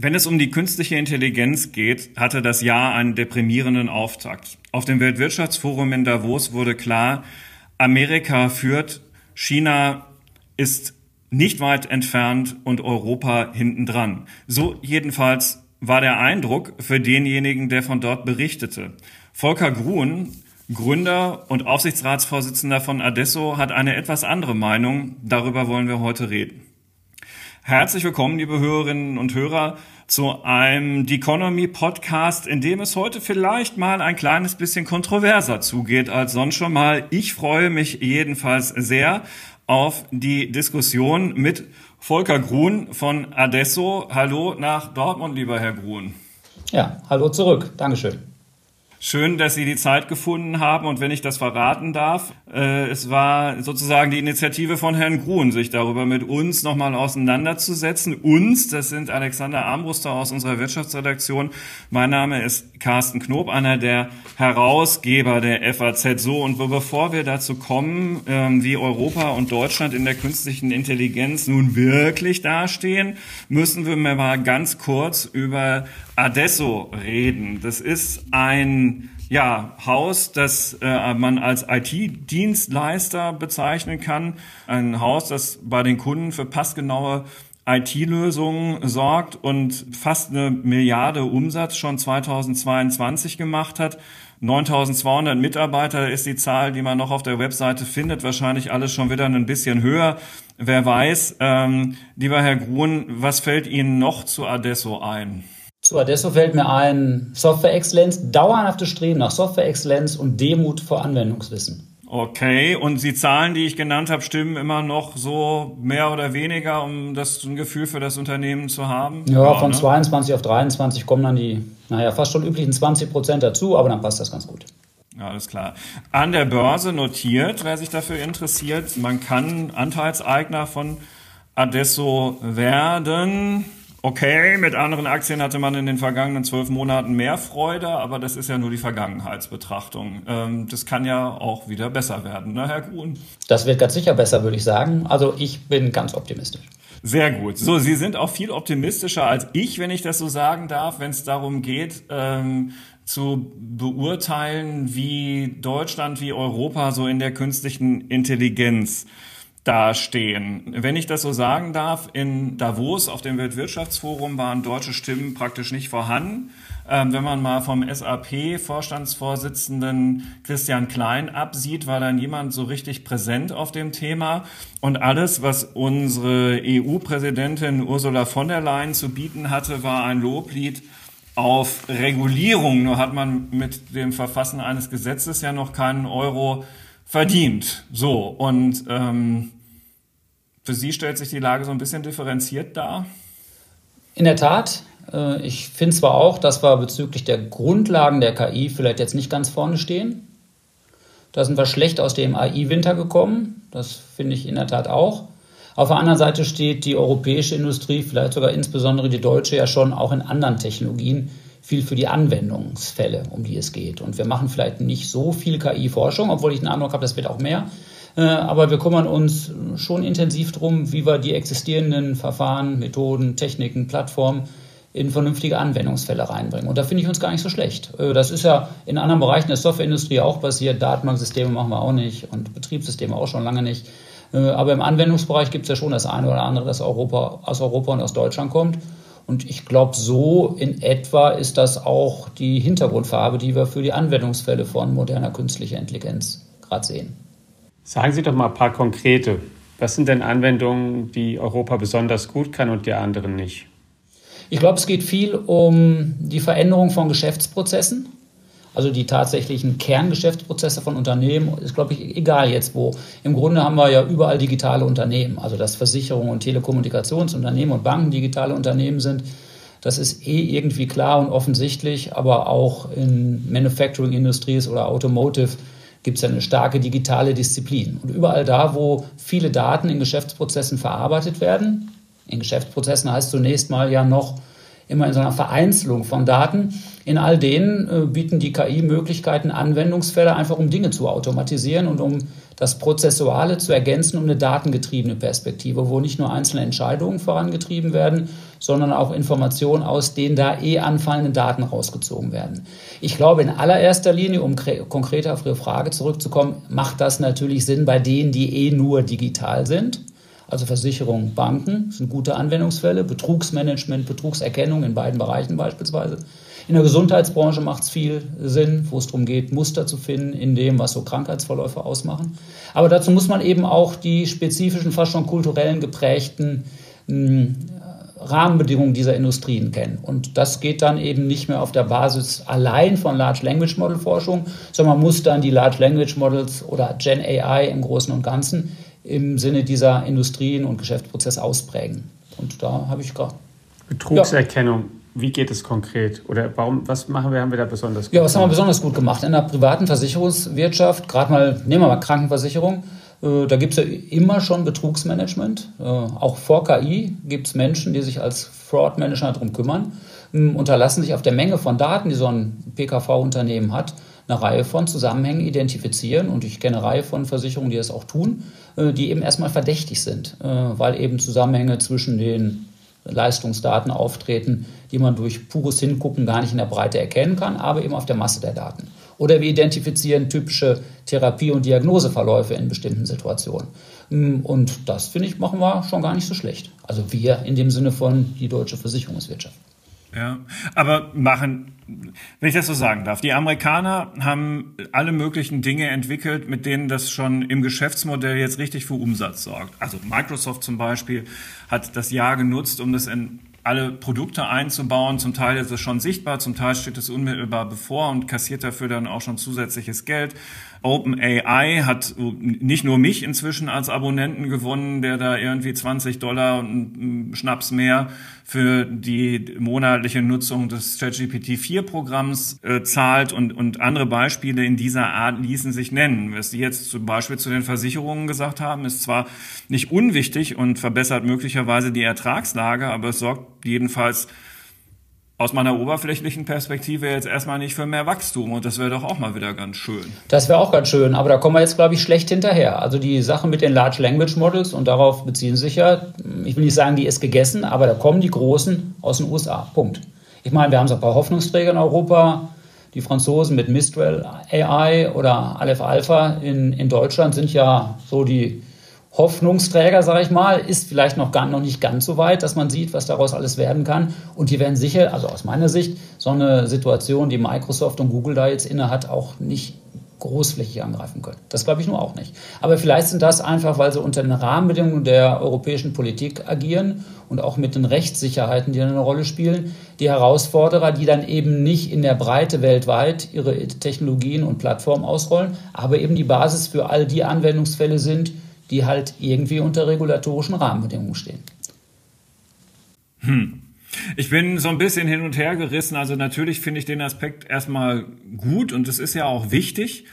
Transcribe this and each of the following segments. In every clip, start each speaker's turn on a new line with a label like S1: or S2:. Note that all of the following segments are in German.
S1: Wenn es um die künstliche Intelligenz geht, hatte das Jahr einen deprimierenden Auftakt. Auf dem Weltwirtschaftsforum in Davos wurde klar, Amerika führt, China ist nicht weit entfernt und Europa hintendran. So jedenfalls war der Eindruck für denjenigen, der von dort berichtete. Volker Gruen, Gründer und Aufsichtsratsvorsitzender von Adesso, hat eine etwas andere Meinung. Darüber wollen wir heute reden. Herzlich willkommen, liebe Hörerinnen und Hörer, zu einem The Economy Podcast, in dem es heute vielleicht mal ein kleines bisschen kontroverser zugeht als sonst schon mal. Ich freue mich jedenfalls sehr auf die Diskussion mit Volker Grun von Adesso. Hallo nach Dortmund, lieber Herr Grun.
S2: Ja, hallo zurück. Dankeschön.
S1: Schön, dass Sie die Zeit gefunden haben und wenn ich das verraten darf, äh, es war sozusagen die Initiative von Herrn Grun, sich darüber mit uns nochmal auseinanderzusetzen. Uns, das sind Alexander Armbruster aus unserer Wirtschaftsredaktion. Mein Name ist Carsten Knob, einer der Herausgeber der FAZ. So, und bevor wir dazu kommen, ähm, wie Europa und Deutschland in der künstlichen Intelligenz nun wirklich dastehen, müssen wir mal ganz kurz über Adesso reden. Das ist ein ja, Haus, das äh, man als IT-Dienstleister bezeichnen kann. Ein Haus, das bei den Kunden für passgenaue IT-Lösungen sorgt und fast eine Milliarde Umsatz schon 2022 gemacht hat. 9200 Mitarbeiter ist die Zahl, die man noch auf der Webseite findet. Wahrscheinlich alles schon wieder ein bisschen höher. Wer weiß, ähm, lieber Herr Grun, was fällt Ihnen noch zu Adesso ein?
S2: Zu Adesso fällt mir ein Software-Exzellenz, dauerhaftes Streben nach Software-Exzellenz und Demut vor Anwendungswissen.
S1: Okay, und die Zahlen, die ich genannt habe, stimmen immer noch so mehr oder weniger, um das ein Gefühl für das Unternehmen zu haben?
S2: Ja, ja von ne? 22 auf 23 kommen dann die, naja, fast schon üblichen 20 Prozent dazu, aber dann passt das ganz gut.
S1: Ja, alles klar. An der Börse notiert, wer sich dafür interessiert, man kann Anteilseigner von Adesso werden. Okay, mit anderen Aktien hatte man in den vergangenen zwölf Monaten mehr Freude, aber das ist ja nur die Vergangenheitsbetrachtung. Ähm, das kann ja auch wieder besser werden, ne, Herr Kuhn?
S2: Das wird ganz sicher besser, würde ich sagen. Also ich bin ganz optimistisch.
S1: Sehr gut. So, Sie sind auch viel optimistischer als ich, wenn ich das so sagen darf, wenn es darum geht, ähm, zu beurteilen, wie Deutschland, wie Europa so in der künstlichen Intelligenz dastehen. Wenn ich das so sagen darf, in Davos auf dem Weltwirtschaftsforum waren deutsche Stimmen praktisch nicht vorhanden. Ähm, wenn man mal vom SAP-Vorstandsvorsitzenden Christian Klein absieht, war da niemand so richtig präsent auf dem Thema. Und alles, was unsere EU-Präsidentin Ursula von der Leyen zu bieten hatte, war ein Loblied auf Regulierung. Nur hat man mit dem Verfassen eines Gesetzes ja noch keinen Euro verdient. So, und ähm, für Sie stellt sich die Lage so ein bisschen differenziert dar?
S2: In der Tat. Äh, ich finde zwar auch, dass wir bezüglich der Grundlagen der KI vielleicht jetzt nicht ganz vorne stehen. Da sind wir schlecht aus dem AI-Winter gekommen. Das finde ich in der Tat auch. Auf der anderen Seite steht die europäische Industrie, vielleicht sogar insbesondere die deutsche, ja schon auch in anderen Technologien viel für die Anwendungsfälle, um die es geht. Und wir machen vielleicht nicht so viel KI-Forschung, obwohl ich den Eindruck habe, das wird auch mehr. Äh, aber wir kümmern uns schon intensiv darum, wie wir die existierenden Verfahren, Methoden, Techniken, Plattformen in vernünftige Anwendungsfälle reinbringen. Und da finde ich uns gar nicht so schlecht. Äh, das ist ja in anderen Bereichen der Softwareindustrie auch passiert. Datenbanksysteme machen wir auch nicht und Betriebssysteme auch schon lange nicht. Äh, aber im Anwendungsbereich gibt es ja schon das eine oder andere, das Europa, aus Europa und aus Deutschland kommt. Und ich glaube, so in etwa ist das auch die Hintergrundfarbe, die wir für die Anwendungsfälle von moderner künstlicher Intelligenz gerade sehen.
S3: Sagen Sie doch mal ein paar konkrete. Was sind denn Anwendungen, die Europa besonders gut kann und die anderen nicht?
S2: Ich glaube, es geht viel um die Veränderung von Geschäftsprozessen. Also die tatsächlichen Kerngeschäftsprozesse von Unternehmen ist, glaube ich, egal jetzt wo. Im Grunde haben wir ja überall digitale Unternehmen. Also dass Versicherungen und Telekommunikationsunternehmen und Banken digitale Unternehmen sind, das ist eh irgendwie klar und offensichtlich. Aber auch in Manufacturing Industries oder Automotive gibt es ja eine starke digitale Disziplin. Und überall da, wo viele Daten in Geschäftsprozessen verarbeitet werden, in Geschäftsprozessen heißt zunächst mal ja noch immer in so einer Vereinzelung von Daten. In all denen äh, bieten die KI Möglichkeiten, Anwendungsfälle einfach um Dinge zu automatisieren und um das Prozessuale zu ergänzen um eine datengetriebene Perspektive, wo nicht nur einzelne Entscheidungen vorangetrieben werden, sondern auch Informationen aus den da eh anfallenden Daten rausgezogen werden. Ich glaube, in allererster Linie, um konkreter auf Ihre Frage zurückzukommen, macht das natürlich Sinn bei denen, die eh nur digital sind. Also Versicherungen, Banken sind gute Anwendungsfälle, Betrugsmanagement, Betrugserkennung in beiden Bereichen beispielsweise. In der Gesundheitsbranche macht es viel Sinn, wo es darum geht, Muster zu finden in dem, was so Krankheitsverläufe ausmachen. Aber dazu muss man eben auch die spezifischen, fast schon kulturellen geprägten hm, Rahmenbedingungen dieser Industrien kennen. Und das geht dann eben nicht mehr auf der Basis allein von Large Language Model Forschung, sondern man muss dann die Large Language Models oder Gen AI im Großen und Ganzen im Sinne dieser Industrien und Geschäftsprozesse ausprägen. Und da habe ich gerade.
S3: Betrugserkennung. Ja. Wie geht es konkret? Oder warum, was machen wir, haben wir da besonders
S2: gut? Ja, was haben wir besonders gut gemacht? In der privaten Versicherungswirtschaft, gerade mal, nehmen wir mal Krankenversicherung, äh, da gibt es ja immer schon Betrugsmanagement. Äh, auch vor KI gibt es Menschen, die sich als Fraud-Manager darum kümmern, ähm, unterlassen sich auf der Menge von Daten, die so ein PKV-Unternehmen hat, eine Reihe von Zusammenhängen identifizieren. Und ich kenne eine Reihe von Versicherungen, die das auch tun, äh, die eben erstmal verdächtig sind, weil eben Zusammenhänge zwischen den Leistungsdaten auftreten, die man durch pures Hingucken gar nicht in der Breite erkennen kann, aber eben auf der Masse der Daten. Oder wir identifizieren typische Therapie- und Diagnoseverläufe in bestimmten Situationen. Mm, und das, finde ich, machen wir schon gar nicht so schlecht. Also wir in dem Sinne von die deutsche Versicherungswirtschaft.
S1: Ja, aber machen, wenn ich das so sagen darf, die Amerikaner haben alle möglichen Dinge entwickelt, mit denen das schon im Geschäftsmodell jetzt richtig für Umsatz sorgt. Also Microsoft zum Beispiel hat das Jahr genutzt, um das in alle Produkte einzubauen. Zum Teil ist es schon sichtbar, zum Teil steht es unmittelbar bevor und kassiert dafür dann auch schon zusätzliches Geld. OpenAI hat nicht nur mich inzwischen als Abonnenten gewonnen, der da irgendwie 20 Dollar und Schnaps mehr für die monatliche Nutzung des ChatGPT 4 Programms äh, zahlt und, und andere Beispiele in dieser Art ließen sich nennen. Was Sie jetzt zum Beispiel zu den Versicherungen gesagt haben, ist zwar nicht unwichtig und verbessert möglicherweise die Ertragslage, aber es sorgt jedenfalls aus meiner oberflächlichen Perspektive jetzt erstmal nicht für mehr Wachstum und das wäre doch auch mal wieder ganz schön.
S2: Das wäre auch ganz schön, aber da kommen wir jetzt, glaube ich, schlecht hinterher. Also die Sache mit den Large Language Models und darauf beziehen sich ja, ich will nicht sagen, die ist gegessen, aber da kommen die Großen aus den USA. Punkt. Ich meine, wir haben so ein paar Hoffnungsträger in Europa. Die Franzosen mit Mistral AI oder Aleph Alpha in, in Deutschland sind ja so die Hoffnungsträger, sage ich mal, ist vielleicht noch, gar, noch nicht ganz so weit, dass man sieht, was daraus alles werden kann. Und die werden sicher, also aus meiner Sicht, so eine Situation, die Microsoft und Google da jetzt inne hat, auch nicht großflächig angreifen können. Das glaube ich nur auch nicht. Aber vielleicht sind das einfach, weil sie unter den Rahmenbedingungen der europäischen Politik agieren und auch mit den Rechtssicherheiten, die eine Rolle spielen, die Herausforderer, die dann eben nicht in der Breite weltweit ihre Technologien und Plattformen ausrollen, aber eben die Basis für all die Anwendungsfälle sind, die halt irgendwie unter regulatorischen Rahmenbedingungen stehen.
S1: Hm. Ich bin so ein bisschen hin und her gerissen. Also natürlich finde ich den Aspekt erstmal gut und es ist ja auch wichtig,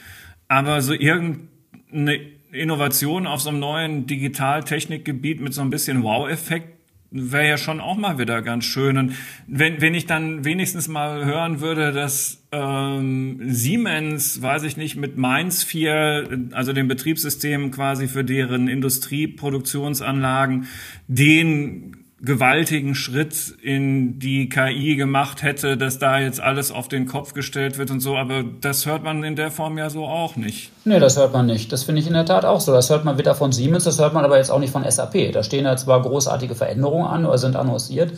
S1: aber so irgendeine Innovation auf so einem neuen Digitaltechnikgebiet mit so ein bisschen Wow-Effekt wäre ja schon auch mal wieder ganz schön. Und wenn, wenn ich dann wenigstens mal hören würde, dass ähm, Siemens, weiß ich nicht, mit Mainz 4, also dem Betriebssystem quasi für deren Industrieproduktionsanlagen, den gewaltigen Schritt in die KI gemacht hätte, dass da jetzt alles auf den Kopf gestellt wird und so, aber das hört man in der Form ja so auch nicht.
S2: Nee, das hört man nicht. Das finde ich in der Tat auch so. Das hört man weder von Siemens, das hört man aber jetzt auch nicht von SAP. Da stehen ja zwar großartige Veränderungen an oder sind annonciert,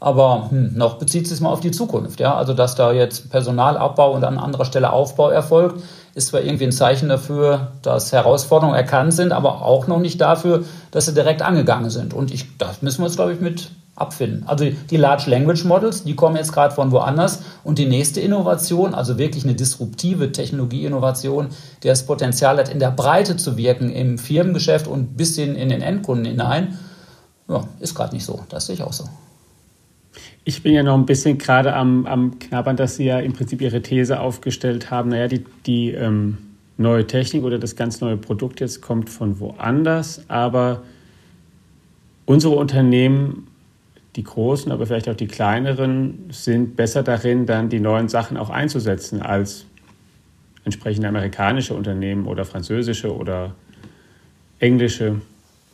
S2: aber hm, noch bezieht sich mal auf die Zukunft. Ja? Also, dass da jetzt Personalabbau und an anderer Stelle Aufbau erfolgt, ist zwar irgendwie ein Zeichen dafür, dass Herausforderungen erkannt sind, aber auch noch nicht dafür, dass sie direkt angegangen sind. Und ich, das müssen wir uns, glaube ich, mit abfinden. Also die Large Language Models, die kommen jetzt gerade von woanders. Und die nächste Innovation, also wirklich eine disruptive Technologieinnovation, die das Potenzial hat, in der Breite zu wirken im Firmengeschäft und bis hin in den Endkunden hinein, ja, ist gerade nicht so. Das sehe ich auch so.
S3: Ich bin ja noch ein bisschen gerade am, am Knabbern, dass Sie ja im Prinzip Ihre These aufgestellt haben. Naja, die, die ähm, neue Technik oder das ganz neue Produkt jetzt kommt von woanders, aber unsere Unternehmen die Großen, aber vielleicht auch die Kleineren sind besser darin, dann die neuen Sachen auch einzusetzen als entsprechende amerikanische Unternehmen oder französische oder englische.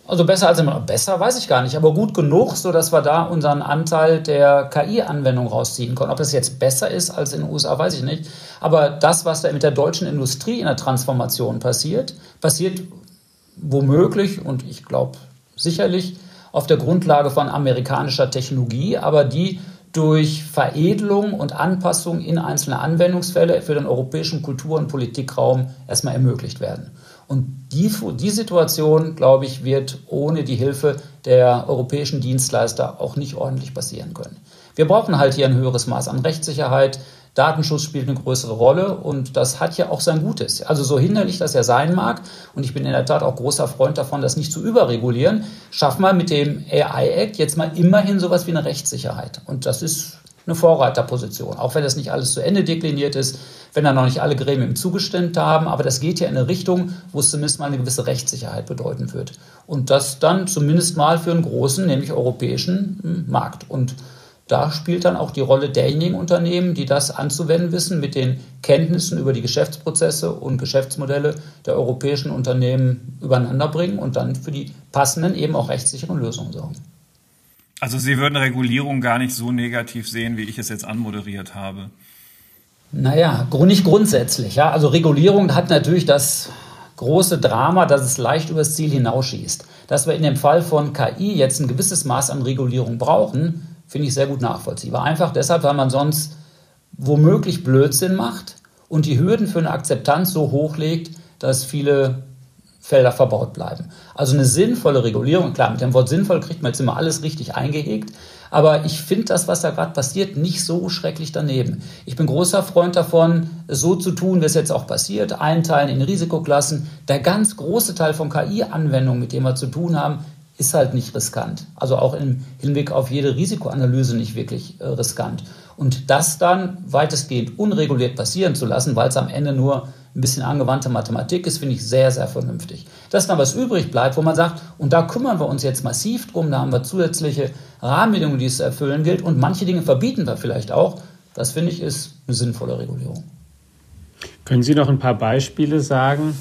S2: Also besser als immer, besser weiß ich gar nicht, aber gut genug, sodass wir da unseren Anteil der KI-Anwendung rausziehen können. Ob das jetzt besser ist als in den USA, weiß ich nicht. Aber das, was da mit der deutschen Industrie in der Transformation passiert, passiert womöglich und ich glaube sicherlich auf der Grundlage von amerikanischer Technologie, aber die durch Veredelung und Anpassung in einzelne Anwendungsfälle für den europäischen Kultur- und Politikraum erstmal ermöglicht werden. Und die, die Situation, glaube ich, wird ohne die Hilfe der europäischen Dienstleister auch nicht ordentlich passieren können. Wir brauchen halt hier ein höheres Maß an Rechtssicherheit. Datenschutz spielt eine größere Rolle und das hat ja auch sein Gutes. Also so hinderlich das ja sein mag, und ich bin in der Tat auch großer Freund davon, das nicht zu überregulieren, schaffen wir mit dem AI Act jetzt mal immerhin sowas wie eine Rechtssicherheit. Und das ist eine Vorreiterposition, auch wenn das nicht alles zu Ende dekliniert ist, wenn da noch nicht alle Gremien zugestimmt haben, aber das geht ja in eine Richtung, wo es zumindest mal eine gewisse Rechtssicherheit bedeuten wird. Und das dann zumindest mal für einen großen, nämlich europäischen hm, Markt. Und da spielt dann auch die Rolle derjenigen Unternehmen, die das anzuwenden wissen, mit den Kenntnissen über die Geschäftsprozesse und Geschäftsmodelle der europäischen Unternehmen übereinander bringen und dann für die passenden, eben auch rechtssicheren Lösungen sorgen.
S1: Also Sie würden Regulierung gar nicht so negativ sehen, wie ich es jetzt anmoderiert habe.
S2: Naja, nicht grundsätzlich. Ja. Also Regulierung hat natürlich das große Drama, dass es leicht übers Ziel hinausschießt. Dass wir in dem Fall von KI jetzt ein gewisses Maß an Regulierung brauchen, finde ich sehr gut nachvollziehbar. Einfach deshalb, weil man sonst womöglich Blödsinn macht und die Hürden für eine Akzeptanz so hoch legt, dass viele Felder verbaut bleiben. Also eine sinnvolle Regulierung, klar, mit dem Wort sinnvoll kriegt man jetzt immer alles richtig eingehegt, aber ich finde das, was da gerade passiert, nicht so schrecklich daneben. Ich bin großer Freund davon, so zu tun, wie es jetzt auch passiert, einteilen in Risikoklassen. Der ganz große Teil von KI-Anwendungen, mit dem wir zu tun haben, ist halt nicht riskant. Also auch im Hinblick auf jede Risikoanalyse nicht wirklich äh, riskant. Und das dann weitestgehend unreguliert passieren zu lassen, weil es am Ende nur ein bisschen angewandte Mathematik ist, finde ich sehr, sehr vernünftig. Dass dann was übrig bleibt, wo man sagt, und da kümmern wir uns jetzt massiv drum, da haben wir zusätzliche Rahmenbedingungen, die es zu erfüllen gilt und manche Dinge verbieten wir vielleicht auch, das finde ich ist eine sinnvolle Regulierung.
S3: Können Sie noch ein paar Beispiele sagen,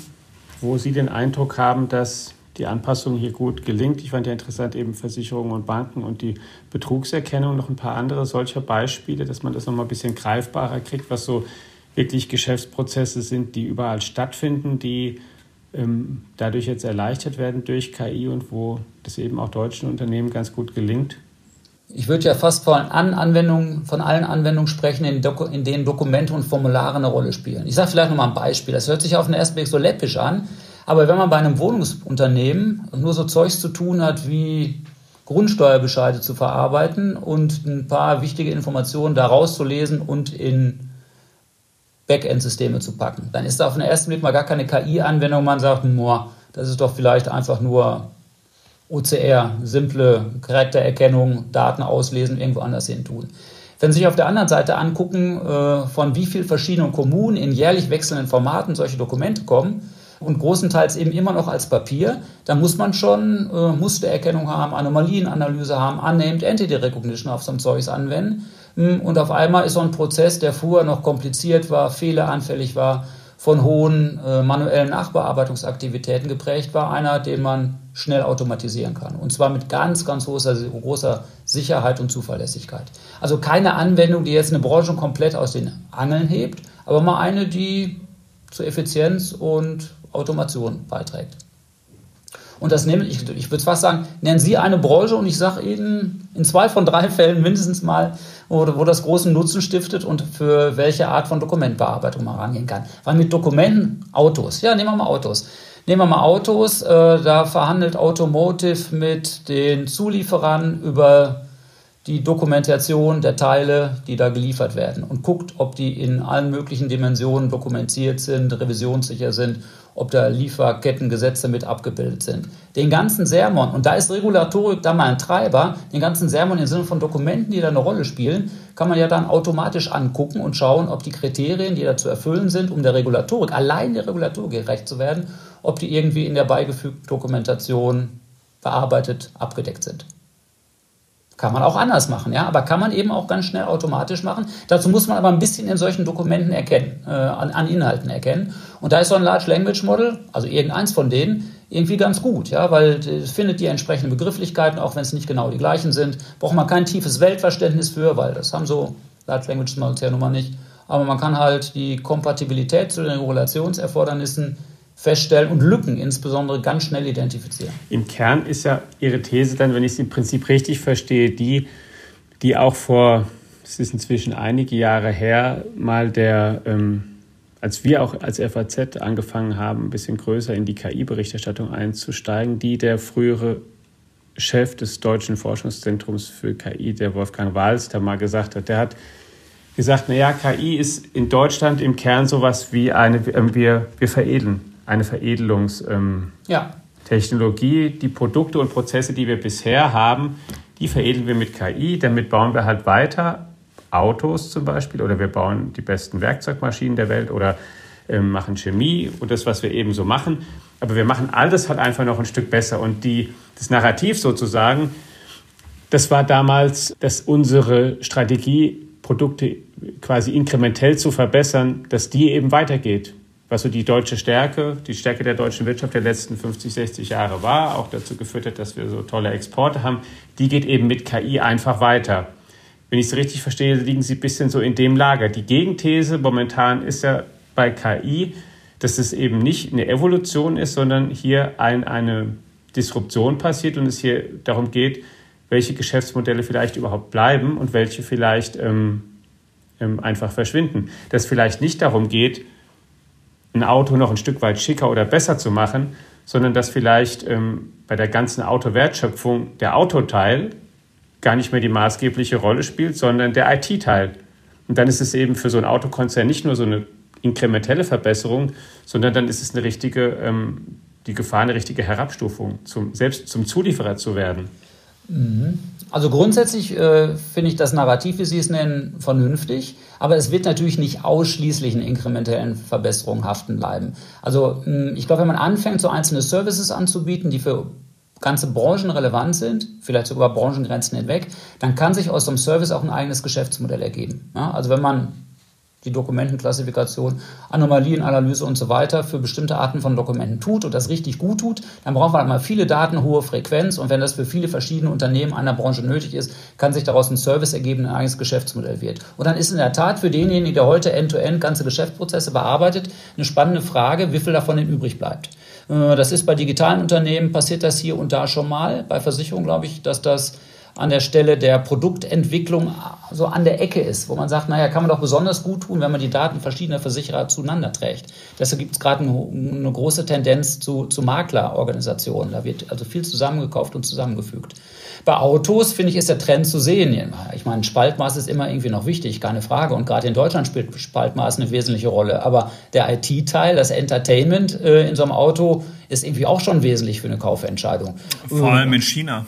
S3: wo Sie den Eindruck haben, dass die Anpassung hier gut gelingt. Ich fand ja interessant eben Versicherungen und Banken und die Betrugserkennung, noch ein paar andere solcher Beispiele, dass man das nochmal ein bisschen greifbarer kriegt, was so wirklich Geschäftsprozesse sind, die überall stattfinden, die ähm, dadurch jetzt erleichtert werden durch KI und wo das eben auch deutschen Unternehmen ganz gut gelingt.
S2: Ich würde ja fast von, an Anwendungen, von allen Anwendungen sprechen, in, in denen Dokumente und Formulare eine Rolle spielen. Ich sage vielleicht nochmal ein Beispiel. Das hört sich auf den ersten Blick so läppisch an, aber wenn man bei einem Wohnungsunternehmen nur so Zeugs zu tun hat, wie Grundsteuerbescheide zu verarbeiten und ein paar wichtige Informationen da rauszulesen und in Backend-Systeme zu packen, dann ist da auf den ersten Blick mal gar keine KI-Anwendung. Man sagt, boah, das ist doch vielleicht einfach nur OCR, simple Charaktererkennung, Daten auslesen, irgendwo anders hin tun. Wenn Sie sich auf der anderen Seite angucken, äh, von wie vielen verschiedenen Kommunen in jährlich wechselnden Formaten solche Dokumente kommen, und großenteils eben immer noch als Papier, da muss man schon äh, Mustererkennung haben, Anomalienanalyse haben, Unnamed Entity Recognition auf so ein Zeugs anwenden. Hm, und auf einmal ist so ein Prozess, der vorher noch kompliziert war, fehleranfällig war, von hohen äh, manuellen Nachbearbeitungsaktivitäten geprägt war, einer, den man schnell automatisieren kann. Und zwar mit ganz, ganz großer, großer Sicherheit und Zuverlässigkeit. Also keine Anwendung, die jetzt eine Branche komplett aus den Angeln hebt, aber mal eine, die zur Effizienz und Automation beiträgt. Und das nehmen, ich, ich würde fast sagen, nennen Sie eine Branche und ich sage Ihnen in zwei von drei Fällen mindestens mal, wo, wo das großen Nutzen stiftet und für welche Art von Dokumentbearbeitung man rangehen kann. Weil mit Dokumenten, Autos, ja, nehmen wir mal Autos. Nehmen wir mal Autos, äh, da verhandelt Automotive mit den Zulieferern über die Dokumentation der Teile, die da geliefert werden und guckt, ob die in allen möglichen Dimensionen dokumentiert sind, revisionssicher sind, ob da Lieferkettengesetze mit abgebildet sind. Den ganzen Sermon, und da ist Regulatorik da mal ein Treiber, den ganzen Sermon im Sinne von Dokumenten, die da eine Rolle spielen, kann man ja dann automatisch angucken und schauen, ob die Kriterien, die da zu erfüllen sind, um der Regulatorik, allein der Regulatorik gerecht zu werden, ob die irgendwie in der beigefügten Dokumentation bearbeitet, abgedeckt sind. Kann man auch anders machen, ja, aber kann man eben auch ganz schnell automatisch machen. Dazu muss man aber ein bisschen in solchen Dokumenten erkennen, äh, an, an, Inhalten erkennen. Und da ist so ein Large Language Model, also irgendeins von denen, irgendwie ganz gut, ja, weil es findet die entsprechenden Begrifflichkeiten, auch wenn es nicht genau die gleichen sind. Braucht man kein tiefes Weltverständnis für, weil das haben so Large Language Models ja nun mal nicht. Aber man kann halt die Kompatibilität zu den Regulationserfordernissen feststellen und Lücken insbesondere ganz schnell identifizieren.
S3: Im Kern ist ja Ihre These dann, wenn ich es im Prinzip richtig verstehe, die, die auch vor, es ist inzwischen einige Jahre her, mal der, ähm, als wir auch als FAZ angefangen haben, ein bisschen größer in die KI-Berichterstattung einzusteigen, die der frühere Chef des Deutschen Forschungszentrums für KI, der Wolfgang Wals, da mal gesagt hat, der hat gesagt, naja, KI ist in Deutschland im Kern sowas wie eine, ähm, wir, wir veredeln eine Veredelungstechnologie. Ähm, ja. Die Produkte und Prozesse, die wir bisher haben, die veredeln wir mit KI. Damit bauen wir halt weiter Autos zum Beispiel oder wir bauen die besten Werkzeugmaschinen der Welt oder äh, machen Chemie und das, was wir eben so machen. Aber wir machen alles halt einfach noch ein Stück besser. Und die, das Narrativ sozusagen, das war damals, dass unsere Strategie, Produkte quasi inkrementell zu verbessern, dass die eben weitergeht was so die deutsche Stärke, die Stärke der deutschen Wirtschaft der letzten 50, 60 Jahre war, auch dazu geführt hat, dass wir so tolle Exporte haben, die geht eben mit KI einfach weiter. Wenn ich es richtig verstehe, liegen Sie ein bisschen so in dem Lager. Die Gegenthese momentan ist ja bei KI, dass es eben nicht eine Evolution ist, sondern hier ein, eine Disruption passiert und es hier darum geht, welche Geschäftsmodelle vielleicht überhaupt bleiben und welche vielleicht ähm, ähm, einfach verschwinden. Dass vielleicht nicht darum geht, ein Auto noch ein Stück weit schicker oder besser zu machen, sondern dass vielleicht ähm, bei der ganzen Autowertschöpfung der Autoteil gar nicht mehr die maßgebliche Rolle spielt, sondern der IT-Teil. Und dann ist es eben für so ein Autokonzern nicht nur so eine inkrementelle Verbesserung, sondern dann ist es eine richtige, ähm, die Gefahr, eine richtige Herabstufung, zum, selbst zum Zulieferer zu werden.
S2: Mhm. Also grundsätzlich äh, finde ich das Narrativ, wie Sie es nennen, vernünftig, aber es wird natürlich nicht ausschließlich in inkrementellen Verbesserungen haften bleiben. Also hm, ich glaube, wenn man anfängt, so einzelne Services anzubieten, die für ganze Branchen relevant sind, vielleicht sogar Branchengrenzen hinweg, dann kann sich aus so einem Service auch ein eigenes Geschäftsmodell ergeben. Ja, also wenn man die Dokumentenklassifikation, Anomalienalyse und so weiter für bestimmte Arten von Dokumenten tut und das richtig gut tut, dann braucht man halt mal viele Daten, hohe Frequenz und wenn das für viele verschiedene Unternehmen einer Branche nötig ist, kann sich daraus ein Service ergeben, ein eigenes Geschäftsmodell wird. Und dann ist in der Tat für denjenigen, der heute end-to-end -End ganze Geschäftsprozesse bearbeitet, eine spannende Frage, wie viel davon denn übrig bleibt. Äh, das ist bei digitalen Unternehmen, passiert das hier und da schon mal. Bei Versicherungen glaube ich, dass das an der Stelle der Produktentwicklung so an der Ecke ist, wo man sagt, naja, kann man doch besonders gut tun, wenn man die Daten verschiedener Versicherer zueinander trägt. Deshalb gibt es gerade eine, große Tendenz zu, zu Maklerorganisationen. Da wird also viel zusammengekauft und zusammengefügt. Bei Autos, finde ich, ist der Trend zu sehen. Ich meine, Spaltmaß ist immer irgendwie noch wichtig, keine Frage. Und gerade in Deutschland spielt Spaltmaß eine wesentliche Rolle. Aber der IT-Teil, das Entertainment äh, in so einem Auto, ist irgendwie auch schon wesentlich für eine Kaufentscheidung.
S1: Vor allem in China.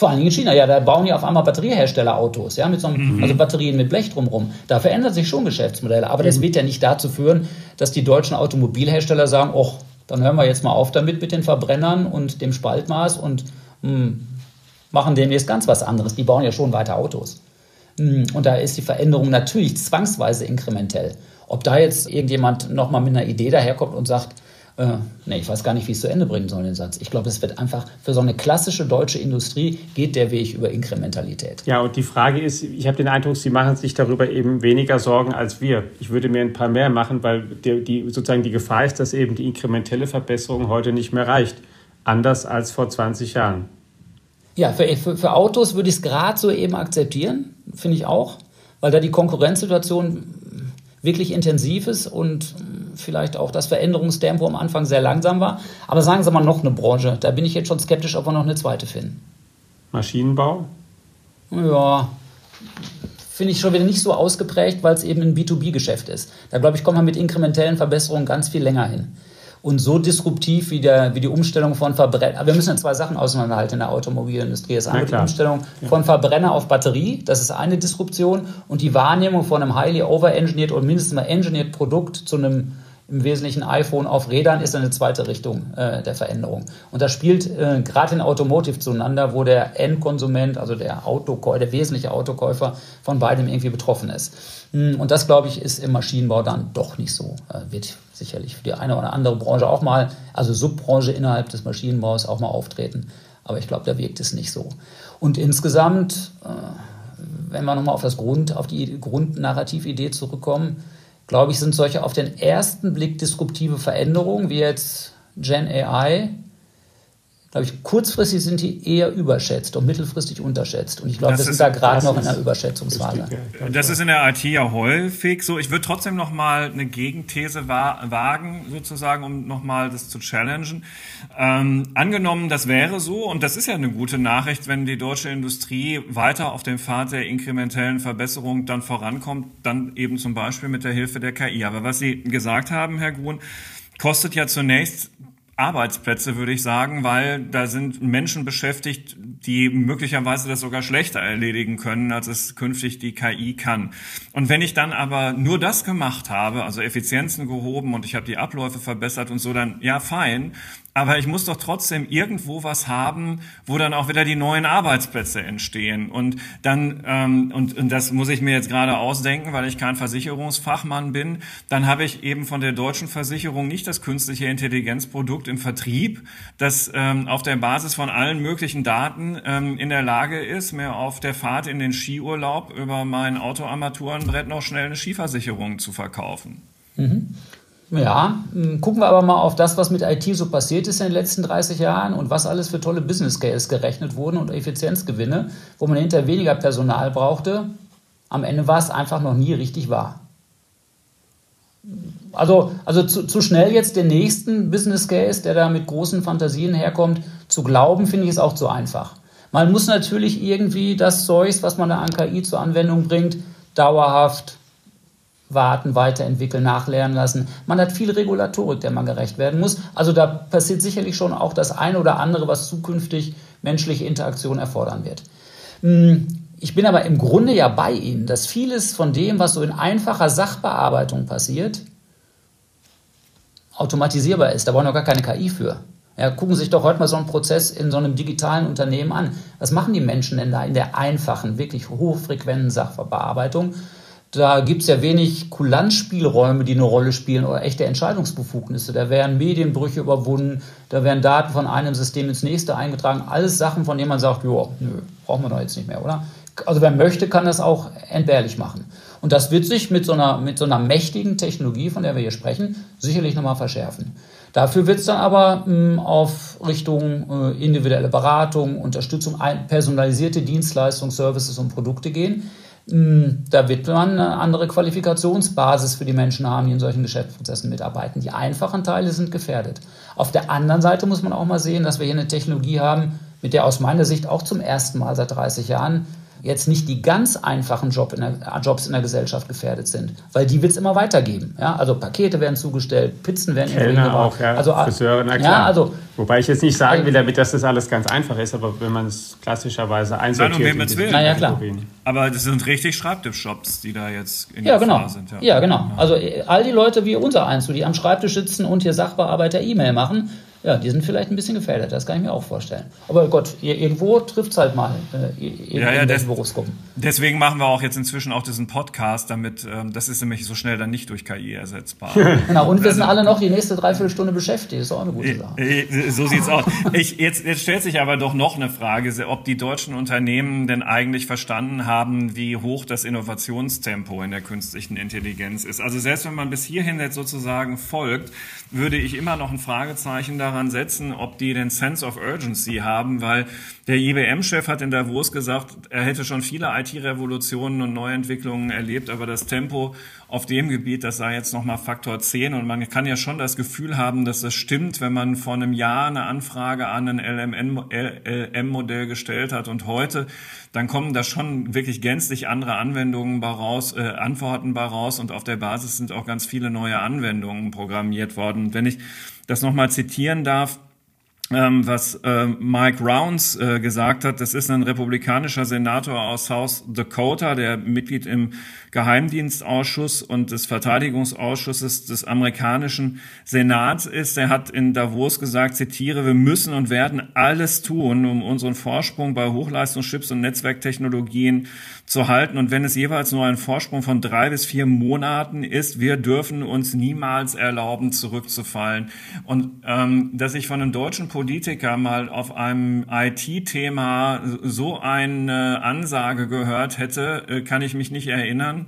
S2: Vor allen Dingen in China, ja, da bauen ja auf einmal Batteriehersteller Autos, ja, mit so einem, mhm. also Batterien mit Blech drumherum. Da verändern sich schon Geschäftsmodelle, aber mhm. das wird ja nicht dazu führen, dass die deutschen Automobilhersteller sagen, oh, dann hören wir jetzt mal auf damit mit den Verbrennern und dem Spaltmaß und mh, hm, machen demnächst ganz was anderes. Die bauen ja schon weiter Autos. Hm, und da ist die Veränderung natürlich zwangsweise inkrementell. Ob da jetzt irgendjemand nochmal mit einer Idee daherkommt und sagt, äh, nee, ich weiß gar nicht, wie ich es zu Ende bringen soll, den Satz. Ich glaube, es wird einfach für so eine klassische deutsche Industrie geht der Weg über Inkrementalität.
S3: Ja, und die Frage ist, ich habe den Eindruck, Sie machen sich darüber eben weniger Sorgen als wir. Ich würde mir ein paar mehr machen, weil die, die sozusagen die Gefahr ist, dass eben die inkrementelle Verbesserung heute nicht mehr reicht. Anders als vor 20 Jahren.
S2: Ja, für, für, für Autos würde ich es gerade so eben akzeptieren, finde ich auch, weil da die Konkurrenzsituation wirklich intensiv ist und vielleicht auch das Veränderungstempo am Anfang sehr langsam war. Aber sagen Sie mal noch eine Branche, da bin ich jetzt schon skeptisch, ob wir noch eine zweite finden.
S3: Maschinenbau?
S2: Ja, finde ich schon wieder nicht so ausgeprägt, weil es eben ein B2B-Geschäft ist. Da glaube ich, kommt man mit inkrementellen Verbesserungen ganz viel länger hin und so disruptiv wie, der, wie die Umstellung von Verbrenner. Aber wir müssen ja zwei Sachen auseinanderhalten in der Automobilindustrie. Das eine die Umstellung von Verbrenner auf Batterie, das ist eine Disruption und die Wahrnehmung von einem highly overengineered und mindestens mal engineered Produkt zu einem im Wesentlichen iPhone auf Rädern ist eine zweite Richtung äh, der Veränderung. Und das spielt äh, gerade in Automotive zueinander, wo der Endkonsument, also der Autokäufer, der wesentliche Autokäufer von beidem irgendwie betroffen ist. Hm, und das, glaube ich, ist im Maschinenbau dann doch nicht so. Äh, wird sicherlich für die eine oder andere Branche auch mal, also Subbranche innerhalb des Maschinenbaus auch mal auftreten. Aber ich glaube, da wirkt es nicht so. Und insgesamt, äh, wenn wir nochmal auf das Grund, auf die Grundnarratividee zurückkommen, glaube ich, sind solche auf den ersten Blick disruptive Veränderungen, wie jetzt Gen AI, glaube ich, kurzfristig sind die eher überschätzt und mittelfristig unterschätzt. Und ich glaube, wir sind da gerade noch in einer Überschätzungsphase.
S1: Das ist in der IT ja häufig so. Ich würde trotzdem noch mal eine Gegenthese wagen, sozusagen, um noch mal das zu challengen. Ähm, angenommen, das wäre so, und das ist ja eine gute Nachricht, wenn die deutsche Industrie weiter auf dem Pfad der inkrementellen Verbesserung dann vorankommt, dann eben zum Beispiel mit der Hilfe der KI. Aber was Sie gesagt haben, Herr Grun, kostet ja zunächst Arbeitsplätze, würde ich sagen, weil da sind Menschen beschäftigt, die möglicherweise das sogar schlechter erledigen können, als es künftig die KI kann. Und wenn ich dann aber nur das gemacht habe, also Effizienzen gehoben und ich habe die Abläufe verbessert und so, dann ja, fein. Aber ich muss doch trotzdem irgendwo was haben, wo dann auch wieder die neuen Arbeitsplätze entstehen. Und dann, ähm, und, und das muss ich mir jetzt gerade ausdenken, weil ich kein Versicherungsfachmann bin, dann habe ich eben von der deutschen Versicherung nicht das künstliche Intelligenzprodukt im Vertrieb, das ähm, auf der Basis von allen möglichen Daten ähm, in der Lage ist, mir auf der Fahrt in den Skiurlaub über mein Autoarmaturenbrett noch schnell eine Skiversicherung zu verkaufen.
S2: Mhm. Ja, hm, gucken wir aber mal auf das, was mit IT so passiert ist in den letzten 30 Jahren und was alles für tolle Business Case gerechnet wurden und Effizienzgewinne, wo man hinterher weniger Personal brauchte. Am Ende war es einfach noch nie richtig wahr. Also, also zu, zu schnell jetzt den nächsten Business Case, der da mit großen Fantasien herkommt, zu glauben, finde ich es auch zu einfach. Man muss natürlich irgendwie das Zeug, was man da an KI zur Anwendung bringt, dauerhaft warten, weiterentwickeln, nachlernen lassen. Man hat viel Regulatorik, der man gerecht werden muss. Also da passiert sicherlich schon auch das eine oder andere, was zukünftig menschliche Interaktion erfordern wird. Hm, ich bin aber im Grunde ja bei Ihnen, dass vieles von dem, was so in einfacher Sachbearbeitung passiert, automatisierbar ist. Da brauchen wir gar keine KI für. Ja, gucken Sie sich doch heute mal so einen Prozess in so einem digitalen Unternehmen an. Was machen die Menschen denn da in der einfachen, wirklich hochfrequenten Sachbearbeitung? Da gibt es ja wenig Kulanzspielräume, die eine Rolle spielen oder echte Entscheidungsbefugnisse. Da werden Medienbrüche überwunden, da werden Daten von einem System ins nächste eingetragen. Alles Sachen, von denen man sagt, ja, nö, brauchen wir doch jetzt nicht mehr, oder? Also wer möchte, kann das auch entbehrlich machen. Und das wird sich mit so einer, mit so einer mächtigen Technologie, von der wir hier sprechen, sicherlich nochmal verschärfen. Dafür wird es dann aber mh, hm, auf Richtung äh, individuelle Beratung, Unterstützung, personalisierte Dienstleistungen, Services und Produkte gehen da wird man eine andere Qualifikationsbasis für die Menschen haben, die in solchen Geschäftsprozessen mitarbeiten. Die einfachen Teile sind gefährdet. Auf der anderen Seite muss man auch mal sehen, dass wir hier eine Technologie haben, mit der aus meiner Sicht auch zum ersten Mal seit 30 Jahren jetzt nicht die ganz einfachen Job in der, Jobs in der Gesellschaft gefährdet sind, weil die wird es immer weitergeben. Ja? Also Pakete werden zugestellt, Pizzen werden
S3: Kellner auch, ja, also, Friseure, na klar. Ja, also, Wobei ich jetzt nicht sagen will damit, dass das alles ganz einfach ist, aber wenn man es klassischerweise einsortiert.
S1: Nein, um will.
S2: Na ja, klar.
S1: Aber das sind richtig Schreibtischshops, die da jetzt
S2: in ja, der genau. sind. Ja. ja, genau. Also all die Leute wie unser eins, die am Schreibtisch sitzen und hier Sachbearbeiter E-Mail machen, ja, die sind vielleicht ein bisschen gefährdet, das kann ich mir auch vorstellen. Aber Gott, irgendwo trifft es halt mal äh, in,
S1: ja, ja, des, Berufsgruppen. Deswegen machen wir auch jetzt inzwischen auch diesen Podcast, damit ähm, das ist nämlich so schnell dann nicht durch KI ersetzbar.
S2: genau, und wir sind alle noch die nächste Dreiviertelstunde beschäftigt, das ist auch eine gute Sache.
S1: Äh, äh, so sieht's aus. Ich, jetzt, jetzt stellt sich aber doch noch eine Frage, ob die deutschen Unternehmen denn eigentlich verstanden haben, wie hoch das Innovationstempo in der künstlichen Intelligenz ist. Also selbst wenn man bis hierhin jetzt sozusagen folgt, würde ich immer noch ein Fragezeichen daran setzen, ob die den Sense of Urgency haben, weil der IBM-Chef hat in Davos gesagt, er hätte schon viele IT-Revolutionen und Neuentwicklungen erlebt, aber das Tempo auf dem Gebiet, das sei jetzt nochmal Faktor 10 und man kann ja schon das Gefühl haben, dass das stimmt, wenn man vor einem Jahr eine Anfrage an ein LLM-Modell gestellt hat und heute, dann kommen da schon wirklich gänzlich andere Anwendungen raus, äh, Antworten raus und auf der Basis sind auch ganz viele neue Anwendungen programmiert worden. Wenn ich das nochmal zitieren darf, ähm, was äh, Mike Rounds äh, gesagt hat. Das ist ein republikanischer Senator aus South Dakota, der Mitglied im Geheimdienstausschuss und des Verteidigungsausschusses des amerikanischen Senats ist. Er hat in Davos gesagt, zitiere, wir müssen und werden alles tun, um unseren Vorsprung bei Hochleistungschips und Netzwerktechnologien zu halten. Und wenn es jeweils nur ein Vorsprung von drei bis vier Monaten ist, wir dürfen uns niemals erlauben, zurückzufallen. Und ähm, dass ich von einem deutschen Politiker mal auf einem IT-Thema so eine Ansage gehört hätte, äh, kann ich mich nicht erinnern.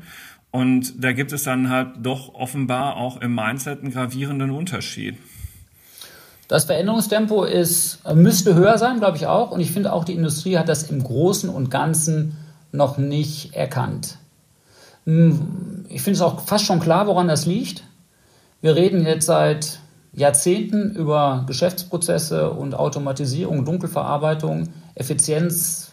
S1: Und da gibt es dann halt doch offenbar auch im Mindset einen gravierenden Unterschied.
S2: Das Veränderungstempo ist, müsste höher sein, glaube ich auch. Und ich finde auch, die Industrie hat das im Großen und Ganzen noch nicht erkannt. Hm, ich finde es auch fast schon klar, woran das liegt. Wir reden jetzt seit Jahrzehnten über Geschäftsprozesse und Automatisierung, Dunkelverarbeitung, Effizienz,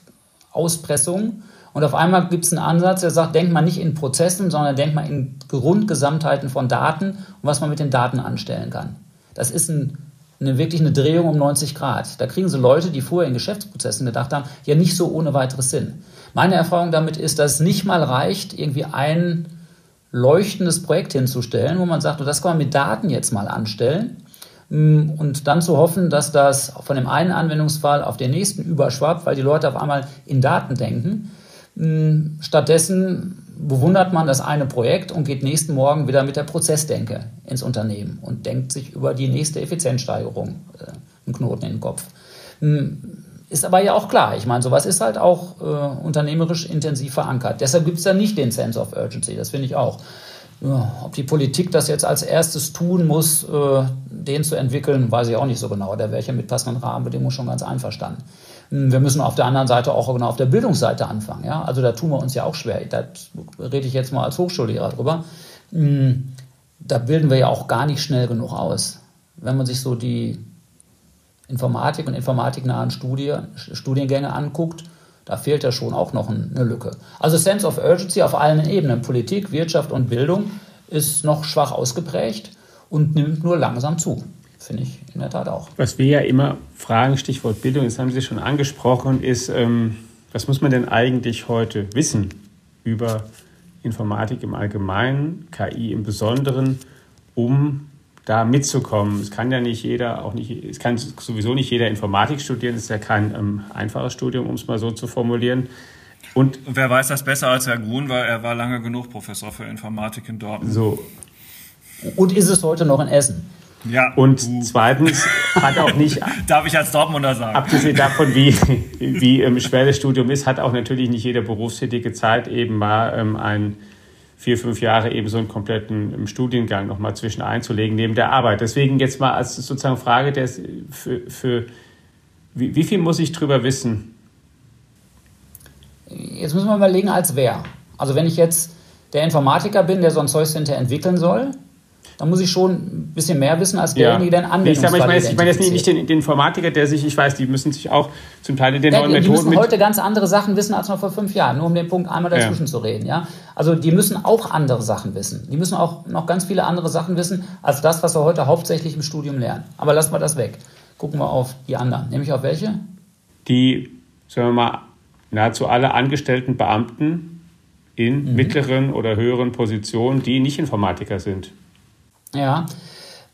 S2: Auspressung. Und auf einmal gibt es einen Ansatz, der sagt, denkt man nicht in Prozessen, sondern denkt man in Grundgesamtheiten von Daten und was man mit den Daten anstellen kann. Das ist ein, eine, wirklich eine Drehung um 90 Grad. Da kriegen sie Leute, die vorher in Geschäftsprozessen gedacht haben, ja nicht so ohne weiteres Sinn. Meine Erfahrung damit ist, dass es nicht mal reicht, irgendwie ein leuchtendes Projekt hinzustellen, wo man sagt, das kann man mit Daten jetzt mal anstellen mm, und dann zu hoffen, dass das von dem einen Anwendungsfall auf den nächsten überschwappt, weil die Leute auf einmal in Daten denken. Mm, stattdessen bewundert man das eine Projekt und geht nächsten Morgen wieder mit der Prozessdenke ins Unternehmen und denkt sich über die nächste Effizienzsteigerung äh, einen Knoten in den Kopf. Mm, ist aber ja auch klar. Ich meine, sowas ist halt auch äh, unternehmerisch intensiv verankert. Deshalb gibt es da nicht den Sense of Urgency. Das finde ich auch. Ob die Politik das jetzt als erstes tun muss, äh, den zu entwickeln, weiß ich auch nicht so genau. Da wäre ich ja mit passenden Rahmenbedingungen schon ganz einverstanden. Wir müssen auf der anderen Seite auch genau auf der Bildungsseite anfangen. Ja? Also da tun wir uns ja auch schwer. Da rede ich jetzt mal als Hochschullehrer drüber. Hm, da bilden wir ja auch gar nicht schnell genug aus. Wenn man sich so die Informatik und informatiknahen Studie, Studiengänge anguckt, da fehlt ja schon auch noch eine Lücke. Also Sense of Urgency auf allen Ebenen, Politik, Wirtschaft und Bildung, ist noch schwach ausgeprägt und nimmt nur langsam zu. Finde ich in der Tat auch.
S3: Was wir ja immer fragen, Stichwort Bildung, das haben Sie schon angesprochen, ist, ähm, was muss man denn eigentlich heute wissen über Informatik im Allgemeinen, KI im Besonderen, um da mitzukommen. Es kann ja nicht jeder, auch nicht, es kann sowieso nicht jeder Informatik studieren, das ist ja kein ähm, einfaches Studium, um es mal so zu formulieren.
S1: Und wer weiß das besser als Herr Grun, weil er war lange genug Professor für Informatik in Dortmund.
S2: So. Und ist es heute noch in Essen?
S3: Ja. Und uh. zweitens hat auch nicht.
S1: Darf ich als Dortmunder sagen.
S3: Abgesehen davon, wie, wie ähm, schwer das Studium ist, hat auch natürlich nicht jeder berufstätige Zeit, eben mal ähm, ein vier, fünf Jahre eben so einen kompletten Studiengang nochmal zwischen einzulegen neben der Arbeit. Deswegen jetzt mal als sozusagen Frage, der für, für wie, wie viel muss ich drüber wissen?
S2: Jetzt müssen wir überlegen, als wer. Also wenn ich jetzt der Informatiker bin, der so ein Zeug hinterher entwickeln soll, dann muss ich schon ein bisschen mehr wissen als derjenige, der einen
S3: Anwendungsfall ich, sag, ich meine jetzt, ich meine jetzt nicht den, den, Informatiker, der sich, ich weiß, die müssen sich auch zum Teil in den ja, neuen die Methoden...
S2: Die müssen heute ganz andere Sachen wissen als noch vor fünf Jahren, nur um den Punkt einmal dazwischen ja. zu reden. Ja? Also die müssen auch andere Sachen wissen. Die müssen auch noch ganz viele andere Sachen wissen, als das, was wir heute hauptsächlich im Studium lernen. Aber lassen wir das weg. Gucken wir auf die anderen. Nämlich auf welche?
S3: Die, sagen wir mal, nahezu alle angestellten Beamten in mhm. mittleren oder höheren Positionen, die nicht Informatiker sind.
S2: Ja,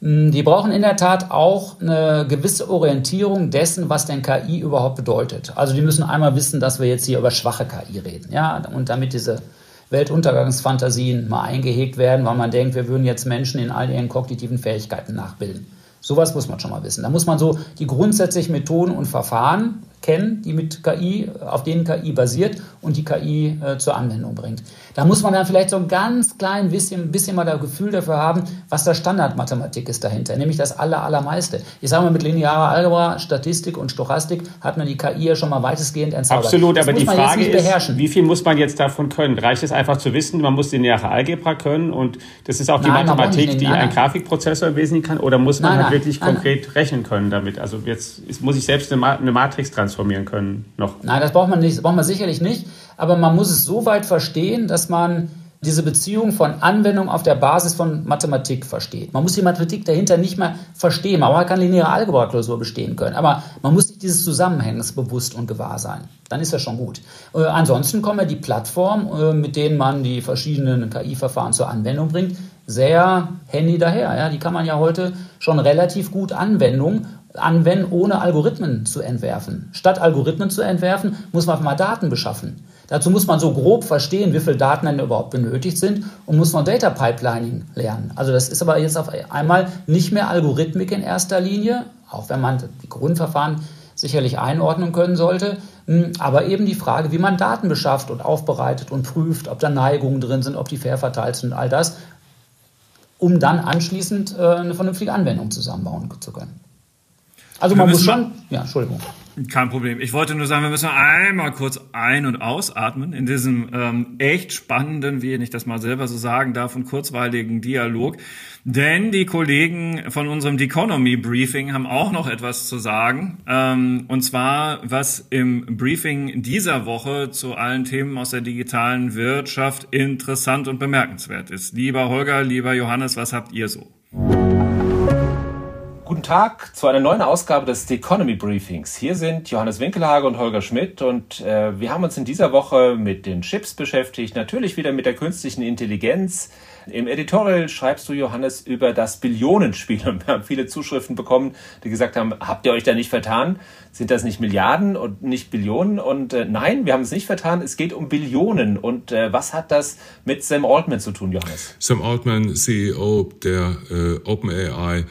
S2: die brauchen in der Tat auch eine gewisse Orientierung dessen, was denn KI überhaupt bedeutet. Also die müssen einmal wissen, dass wir jetzt hier über schwache KI reden, ja, und damit diese Weltuntergangsfantasien mal eingehegt werden, weil man denkt, wir würden jetzt Menschen in all ihren kognitiven Fähigkeiten nachbilden. Sowas muss man schon mal wissen. Da muss man so die grundsätzlichen Methoden und Verfahren kennen, die mit KI, auf denen KI basiert und die KI äh, zur Anwendung bringt. Da muss man dann vielleicht so ein ganz klein bisschen, bisschen mal das Gefühl dafür haben, was der Standardmathematik ist dahinter, nämlich das aller, allermeiste. Ich sage mal, mit linearer Algebra, Statistik und Stochastik hat man die KI ja schon mal weitestgehend entzaubert.
S3: Absolut, das aber die Frage ist, wie viel muss man jetzt davon können? Reicht es einfach zu wissen, man muss lineare Algebra können und das ist auch die nein, Mathematik, die nein, ein Grafikprozessor im Wesentlichen kann oder muss man nein, halt wirklich konkret rechnen können damit? Also jetzt muss ich selbst eine Matrix transformieren können noch.
S2: Nein, das braucht man nicht, das braucht man sicherlich nicht aber man muss es so weit verstehen, dass man diese Beziehung von Anwendung auf der Basis von Mathematik versteht. Man muss die Mathematik dahinter nicht mehr verstehen. Man kann lineare Algebra-Klausur bestehen können, aber man muss sich dieses Zusammenhängs bewusst und gewahr sein. Dann ist das schon gut. Äh, ansonsten kommen ja die Plattformen, äh, mit denen man die verschiedenen KI-Verfahren zur Anwendung bringt, sehr handy daher. Ja? Die kann man ja heute schon relativ gut Anwendung anwenden, ohne Algorithmen zu entwerfen. Statt Algorithmen zu entwerfen, muss man mal Daten beschaffen. Dazu muss man so grob verstehen, wie viele Daten denn überhaupt benötigt sind und muss noch Data Pipelining lernen. Also das ist aber jetzt auf einmal nicht mehr Algorithmik in erster Linie, auch wenn man die Grundverfahren sicherlich einordnen können sollte, hm, aber eben die Frage, wie man Daten beschafft und aufbereitet und prüft, ob da Neigungen drin sind, ob die fair verteilt sind, all das, um dann anschließend äh, eine vernünftige Anwendung zusammenbauen zu können. Also man muss schon, ja, Entschuldigung.
S1: Kein Problem. Ich wollte nur sagen, wir müssen einmal kurz ein- und ausatmen in diesem ähm, echt spannenden, wie ich das mal selber so sagen darf, und kurzweiligen Dialog. Denn die Kollegen von unserem Economy Briefing haben auch noch etwas zu sagen. Ähm, und zwar, was im Briefing dieser Woche zu allen Themen aus der digitalen Wirtschaft interessant und bemerkenswert ist. Lieber Holger, lieber Johannes, was habt ihr so?
S4: Guten Tag zu einer neuen Ausgabe des The Economy Briefings. Hier sind Johannes Winkelhage und Holger Schmidt und äh, wir haben uns in dieser Woche mit den Chips beschäftigt, natürlich wieder mit der künstlichen Intelligenz. Im Editorial schreibst du, Johannes, über das Billionenspiel und wir haben viele Zuschriften bekommen, die gesagt haben, habt ihr euch da nicht vertan? Sind das nicht Milliarden und nicht Billionen? Und äh, nein, wir haben es nicht vertan, es geht um Billionen. Und äh, was hat das mit Sam Altman zu tun, Johannes?
S5: Sam Altman, CEO der äh, OpenAI,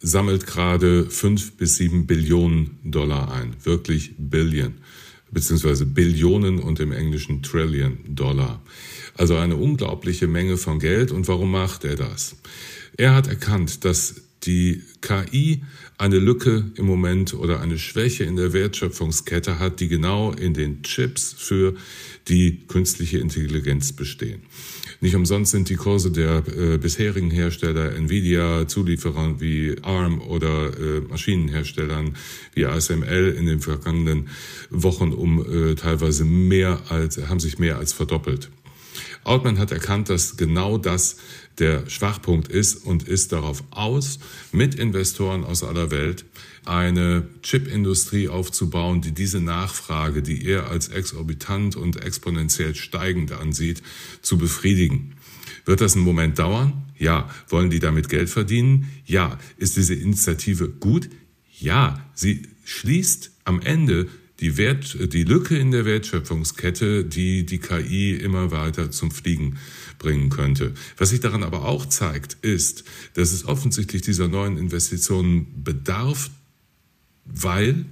S5: sammelt gerade fünf bis sieben Billionen Dollar ein. Wirklich Billion, beziehungsweise Billionen und im Englischen Trillion Dollar. Also eine unglaubliche Menge von Geld. Und warum macht er das? Er hat erkannt, dass die KI eine Lücke im Moment oder eine Schwäche in der Wertschöpfungskette hat, die genau in den Chips für die künstliche Intelligenz bestehen. Nicht umsonst sind die Kurse der äh, bisherigen Hersteller, Nvidia, Zulieferern wie ARM oder äh, Maschinenherstellern wie ASML in den vergangenen Wochen um äh, teilweise mehr als, haben sich mehr als verdoppelt. Altman hat erkannt, dass genau das der Schwachpunkt ist und ist darauf aus, mit Investoren aus aller Welt eine Chipindustrie aufzubauen, die diese Nachfrage, die er als exorbitant und exponentiell steigend ansieht, zu befriedigen. Wird das einen Moment dauern? Ja. Wollen die damit Geld verdienen? Ja. Ist diese Initiative gut? Ja. Sie schließt am Ende die, Wert, die Lücke in der Wertschöpfungskette, die die KI immer weiter zum Fliegen bringen könnte. Was sich daran aber auch zeigt, ist, dass es offensichtlich dieser neuen Investitionen bedarf, weil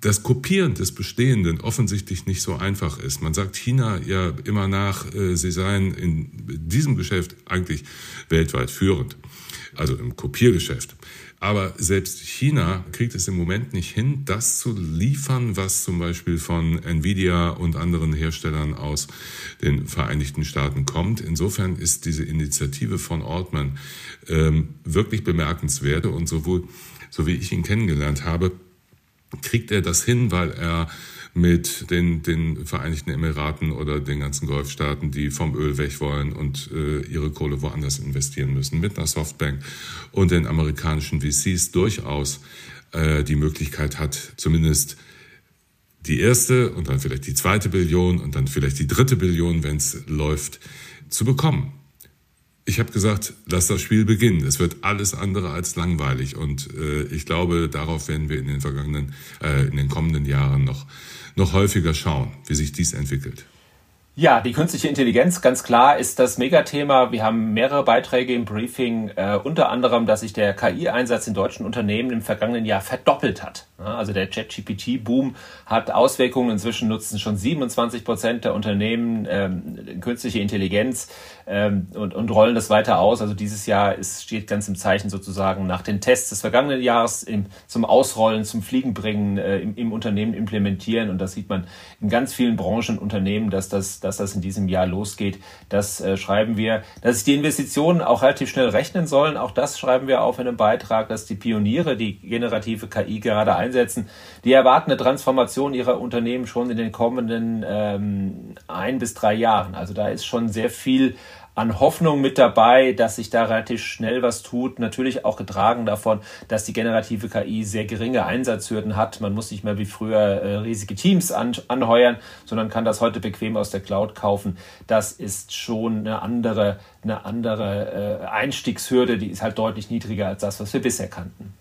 S5: das Kopieren des Bestehenden offensichtlich nicht so einfach ist. Man sagt China ja immer nach, äh, sie seien in diesem Geschäft eigentlich weltweit führend, also im Kopiergeschäft. Aber selbst China kriegt es im Moment nicht hin, das zu liefern, was zum Beispiel von Nvidia und anderen Herstellern aus den Vereinigten Staaten kommt. Insofern ist diese Initiative von Ortmann ähm, wirklich bemerkenswert und sowohl, so wie ich ihn kennengelernt habe, kriegt er das hin, weil er mit den, den Vereinigten Emiraten oder den ganzen Golfstaaten, die vom Öl weg wollen und äh, ihre Kohle woanders investieren müssen, mit einer Softbank und den amerikanischen VCs durchaus äh, die Möglichkeit hat, zumindest die erste und dann vielleicht die zweite Billion und dann vielleicht die dritte Billion, wenn es läuft, zu bekommen. Ich habe gesagt, lass das Spiel beginnen. Es wird alles andere als langweilig und äh, ich glaube, darauf werden wir in den vergangenen, äh, in den kommenden Jahren noch noch häufiger schauen, wie sich dies entwickelt.
S4: Ja, die künstliche Intelligenz, ganz klar, ist das Megathema. Wir haben mehrere Beiträge im Briefing, äh, unter anderem, dass sich der KI-Einsatz in deutschen Unternehmen im vergangenen Jahr verdoppelt hat. Ja, also der ChatGPT-Boom hat Auswirkungen. Inzwischen nutzen schon 27 Prozent der Unternehmen ähm, künstliche Intelligenz ähm, und, und rollen das weiter aus. Also dieses Jahr ist, steht ganz im Zeichen sozusagen nach den Tests des vergangenen Jahres im, zum Ausrollen, zum Fliegenbringen äh, im, im Unternehmen implementieren. Und das sieht man in ganz vielen Branchen Unternehmen, dass das dass das in diesem Jahr losgeht. Das äh, schreiben wir, dass die Investitionen auch relativ schnell rechnen sollen. Auch das schreiben wir auf in einem Beitrag, dass die Pioniere, die generative KI gerade einsetzen, die erwarten eine Transformation ihrer Unternehmen schon in den kommenden ähm, ein bis drei Jahren. Also da ist schon sehr viel an Hoffnung mit dabei, dass sich da relativ schnell was tut. Natürlich auch getragen davon, dass die generative KI sehr geringe Einsatzhürden hat. Man muss nicht mehr wie früher äh, riesige Teams an, anheuern, sondern kann das heute bequem aus der Cloud kaufen. Das ist schon eine andere, eine andere äh, Einstiegshürde, die ist halt deutlich niedriger als das, was wir bisher kannten.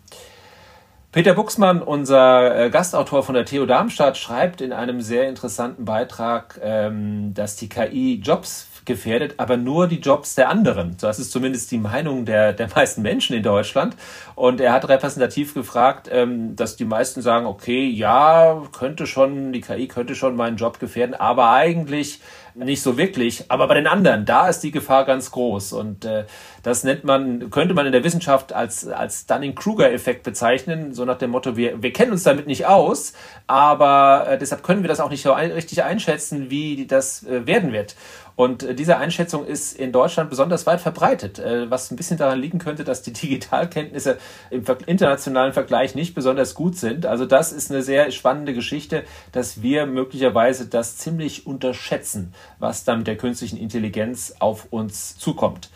S4: Peter Buxmann, unser äh, Gastautor von der TU Darmstadt, schreibt in einem sehr interessanten Beitrag, ähm, dass die KI Jobs gefährdet, aber nur die Jobs der anderen. Das ist zumindest die Meinung der, der meisten Menschen in Deutschland. Und er hat repräsentativ gefragt, ähm, dass die meisten sagen, okay, ja, könnte schon, die KI könnte schon meinen Job gefährden, aber eigentlich nicht so wirklich. Aber bei den anderen, da ist die Gefahr ganz groß. Und äh, das nennt man, könnte man in der Wissenschaft als, als Dunning-Kruger-Effekt bezeichnen, so nach dem Motto, wir, wir kennen uns damit nicht aus, aber äh, deshalb können wir das auch nicht so ein, richtig einschätzen, wie das äh, werden wird. Und äh, diese Einschätzung ist in Deutschland besonders weit verbreitet, äh, was ein bisschen daran liegen könnte, dass die Digitalkenntnisse im internationalen Vergleich nicht besonders gut sind. Also das ist eine sehr spannende Geschichte, dass wir möglicherweise das ziemlich unterschätzen, was dann mit der künstlichen Intelligenz auf uns zukommt.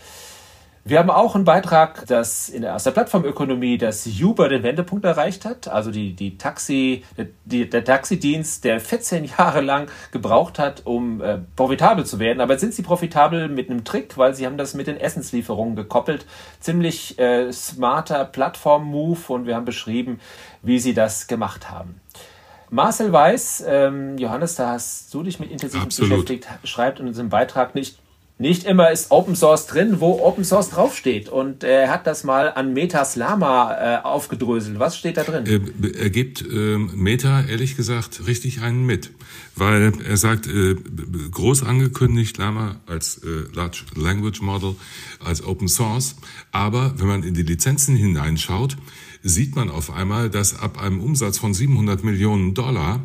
S4: Wir haben auch einen Beitrag, dass in der, aus der Plattformökonomie das Uber den Wendepunkt erreicht hat, also die, die Taxi, die, der Taxidienst, der 14 Jahre lang gebraucht hat, um äh, profitabel zu werden. Aber jetzt sind sie profitabel mit einem Trick, weil sie haben das mit den Essenslieferungen gekoppelt. Ziemlich äh, smarter Plattform-Move und wir haben beschrieben, wie sie das gemacht haben. Marcel Weiß, ähm, Johannes, da hast du dich mit intensiv beschäftigt, schreibt in unserem Beitrag nicht nicht immer ist Open Source drin, wo Open Source draufsteht. Und er hat das mal an Metas Lama äh, aufgedröselt. Was steht da drin?
S5: Er, er gibt äh, Meta, ehrlich gesagt, richtig einen mit. Weil er sagt, äh, groß angekündigt Lama als äh, Large Language Model, als Open Source. Aber wenn man in die Lizenzen hineinschaut, sieht man auf einmal, dass ab einem Umsatz von 700 Millionen Dollar,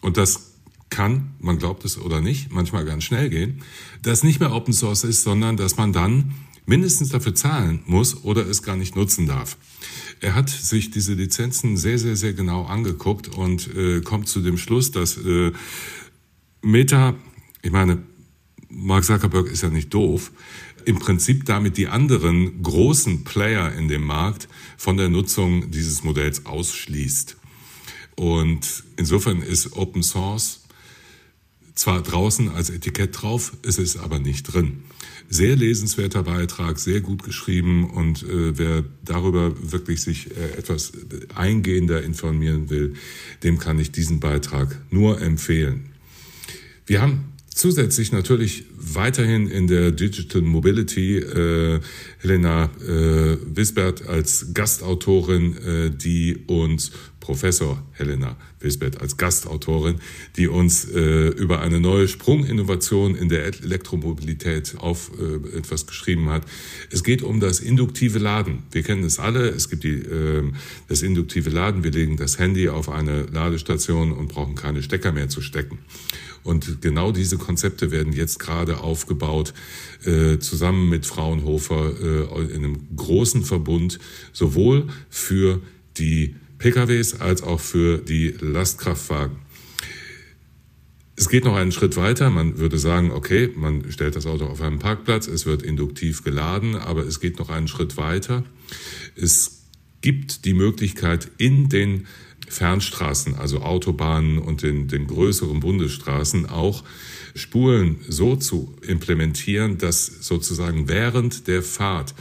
S5: und das kann, man glaubt es oder nicht, manchmal ganz schnell gehen, das nicht mehr Open Source ist, sondern dass man dann mindestens dafür zahlen muss oder es gar nicht nutzen darf. Er hat sich diese Lizenzen sehr, sehr, sehr genau angeguckt und äh, kommt zu dem Schluss, dass äh, Meta, ich meine, Mark Zuckerberg ist ja nicht doof, im Prinzip damit die anderen großen Player in dem Markt von der Nutzung dieses Modells ausschließt. Und insofern ist Open Source zwar draußen als Etikett drauf, es ist aber nicht drin. Sehr lesenswerter Beitrag, sehr gut geschrieben und äh, wer darüber wirklich sich äh, etwas eingehender informieren will, dem kann ich diesen Beitrag nur empfehlen. Wir haben zusätzlich natürlich weiterhin in der Digital Mobility äh, Helena äh, Wisbert als Gastautorin, äh, die uns Professor Helena Wisbert als Gastautorin, die uns äh, über eine neue Sprunginnovation in der Elektromobilität auf äh, etwas geschrieben hat. Es geht um das induktive Laden. Wir kennen es alle. Es gibt die, äh, das induktive Laden. Wir legen das Handy auf eine Ladestation und brauchen keine Stecker mehr zu stecken. Und genau diese Konzepte werden jetzt gerade aufgebaut, äh, zusammen mit Fraunhofer äh, in einem großen Verbund, sowohl für die PKWs als auch für die Lastkraftwagen. Es geht noch einen Schritt weiter. Man würde sagen, okay, man stellt das Auto auf einen Parkplatz, es wird induktiv geladen, aber es geht noch einen Schritt weiter. Es gibt die Möglichkeit in den Fernstraßen, also Autobahnen und den, den größeren Bundesstraßen auch Spuren so zu implementieren, dass sozusagen während der Fahrt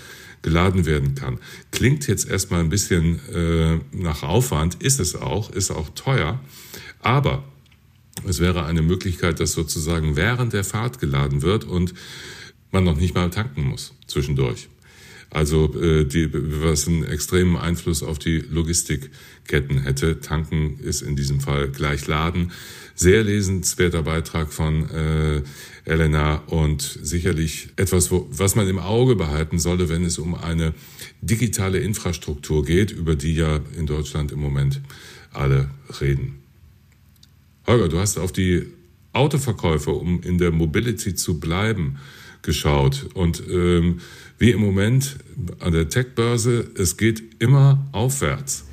S5: geladen werden kann. Klingt jetzt erstmal ein bisschen äh, nach Aufwand, ist es auch, ist auch teuer, aber es wäre eine Möglichkeit, dass sozusagen während der Fahrt geladen wird und man noch nicht mal tanken muss zwischendurch. Also äh, die, was einen extremen Einfluss auf die Logistikketten hätte. Tanken ist in diesem Fall gleich Laden. Sehr lesenswerter Beitrag von äh, Elena und sicherlich etwas, wo, was man im Auge behalten solle, wenn es um eine digitale Infrastruktur geht, über die ja in Deutschland im Moment alle reden. Holger, du hast auf die Autoverkäufer, um in der Mobility zu bleiben, geschaut. Und ähm, wie im Moment an der Tech-Börse, es geht immer aufwärts.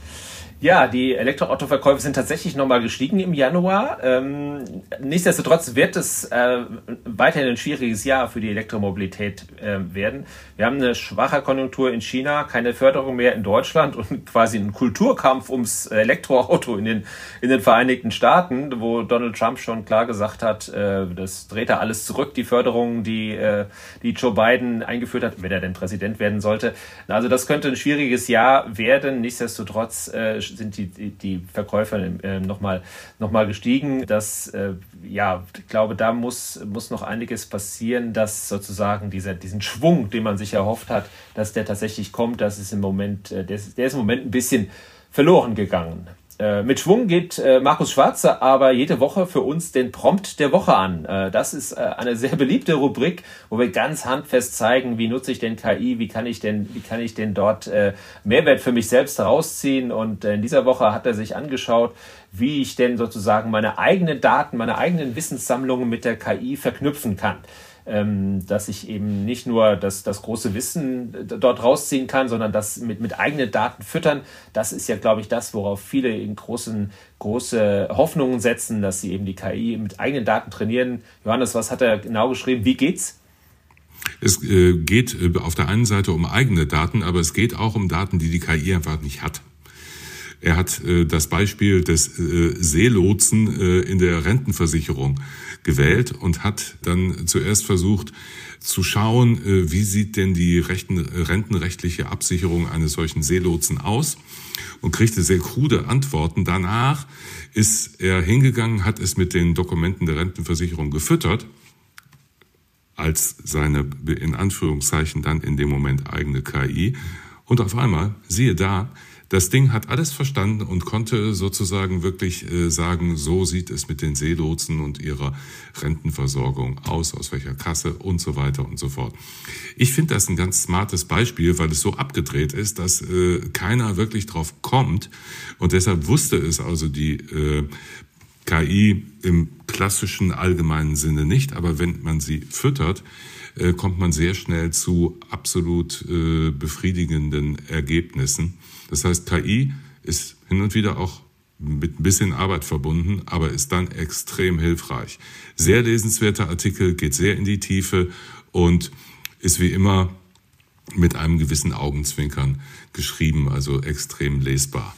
S4: Ja, die Elektroautoverkäufe sind tatsächlich nochmal gestiegen im Januar. Ähm, nichtsdestotrotz wird es äh, weiterhin ein schwieriges Jahr für die Elektromobilität äh, werden. Wir haben eine schwache Konjunktur in China, keine Förderung mehr in Deutschland und quasi einen Kulturkampf ums Elektroauto in den, in den Vereinigten Staaten, wo Donald Trump schon klar gesagt hat, äh, das dreht er alles zurück, die Förderungen, die, äh, die Joe Biden eingeführt hat, wenn er denn Präsident werden sollte. Also das könnte ein schwieriges Jahr werden. Nichtsdestotrotz äh, sind die, die, die Verkäufer äh, nochmal noch mal gestiegen. Das, äh, ja, ich glaube, da muss, muss noch einiges passieren, dass sozusagen dieser, diesen Schwung, den man sich erhofft hat, dass der tatsächlich kommt, das ist im Moment, äh, der, ist, der ist im Moment ein bisschen verloren gegangen. Äh, mit Schwung geht äh, Markus Schwarze aber jede Woche für uns den Prompt der Woche an. Äh, das ist eine sehr beliebte Rubrik, wo wir ganz handfest zeigen, wie nutze ich denn KI, wie kann ich denn, wie kann ich denn dort Mehrwert für mich selbst herausziehen. Und in dieser Woche hat er sich angeschaut, wie ich denn sozusagen meine eigenen Daten, meine eigenen Wissenssammlungen mit der KI verknüpfen kann dass ich eben nicht nur das, das große Wissen dort rausziehen kann, sondern das mit, mit eigenen Daten füttern. Das ist ja, glaube ich, das, worauf viele in großen, große Hoffnungen setzen, dass sie eben die KI mit eigenen Daten trainieren. Johannes, was hat er genau geschrieben? Wie geht's?
S5: Es äh, geht äh, auf der einen Seite um eigene Daten, aber es geht auch um Daten, die die KI einfach nicht hat. Er hat äh, das Beispiel des äh, Seelotsen äh, in der Rentenversicherung gewählt und hat dann zuerst versucht zu schauen, äh, wie sieht denn die rechten, rentenrechtliche Absicherung eines solchen Seelotsen aus und kriegte sehr krude Antworten. Danach ist er hingegangen, hat es mit den Dokumenten der Rentenversicherung gefüttert als seine in Anführungszeichen dann in dem Moment eigene KI. Und auf einmal, siehe da, das Ding hat alles verstanden und konnte sozusagen wirklich äh, sagen, so sieht es mit den Seelotsen und ihrer Rentenversorgung aus, aus welcher Kasse und so weiter und so fort. Ich finde das ein ganz smartes Beispiel, weil es so abgedreht ist, dass äh, keiner wirklich drauf kommt und deshalb wusste es also die äh, KI im klassischen allgemeinen Sinne nicht, aber wenn man sie füttert, kommt man sehr schnell zu absolut befriedigenden Ergebnissen. Das heißt, KI ist hin und wieder auch mit ein bisschen Arbeit verbunden, aber ist dann extrem hilfreich. Sehr lesenswerter Artikel, geht sehr in die Tiefe und ist wie immer mit einem gewissen Augenzwinkern geschrieben, also extrem lesbar.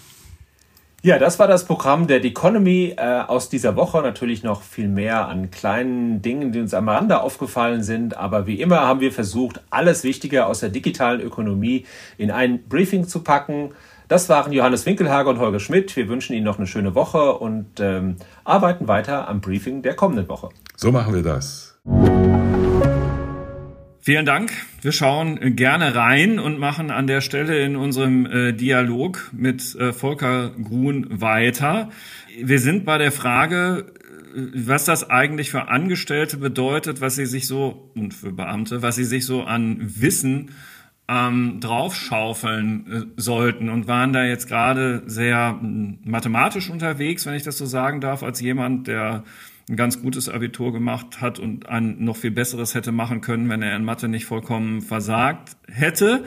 S4: Ja, das war das Programm der Economy äh, aus dieser Woche. Natürlich noch viel mehr an kleinen Dingen, die uns am Rande aufgefallen sind. Aber wie immer haben wir versucht, alles Wichtige aus der digitalen Ökonomie in ein Briefing zu packen. Das waren Johannes Winkelhager und Holger Schmidt. Wir wünschen Ihnen noch eine schöne Woche und ähm, arbeiten weiter am Briefing der kommenden Woche.
S5: So machen wir das.
S1: Vielen Dank. Wir schauen gerne rein und machen an der Stelle in unserem äh, Dialog mit äh, Volker Grun weiter. Wir sind bei der Frage, äh, was das eigentlich für Angestellte bedeutet, was sie sich so, und für Beamte, was sie sich so an Wissen ähm, draufschaufeln äh, sollten und waren da jetzt gerade sehr äh, mathematisch unterwegs, wenn ich das so sagen darf, als jemand, der ein ganz gutes Abitur gemacht hat und ein noch viel besseres hätte machen können, wenn er in Mathe nicht vollkommen versagt hätte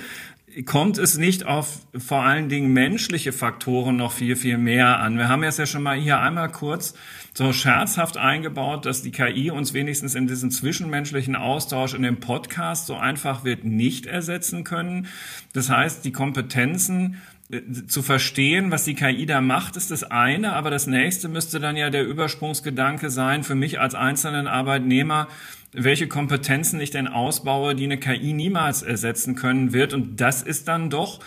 S1: kommt es nicht auf vor allen Dingen menschliche Faktoren noch viel, viel mehr an. Wir haben jetzt ja schon mal hier einmal kurz so scherzhaft eingebaut, dass die KI uns wenigstens in diesem zwischenmenschlichen Austausch in dem Podcast so einfach wird nicht ersetzen können. Das heißt, die Kompetenzen äh, zu verstehen, was die KI da macht, ist das eine, aber das nächste müsste dann ja der Übersprungsgedanke sein, für mich als einzelnen Arbeitnehmer, welche Kompetenzen ich denn ausbaue, die eine KI niemals ersetzen können wird. Und das ist dann doch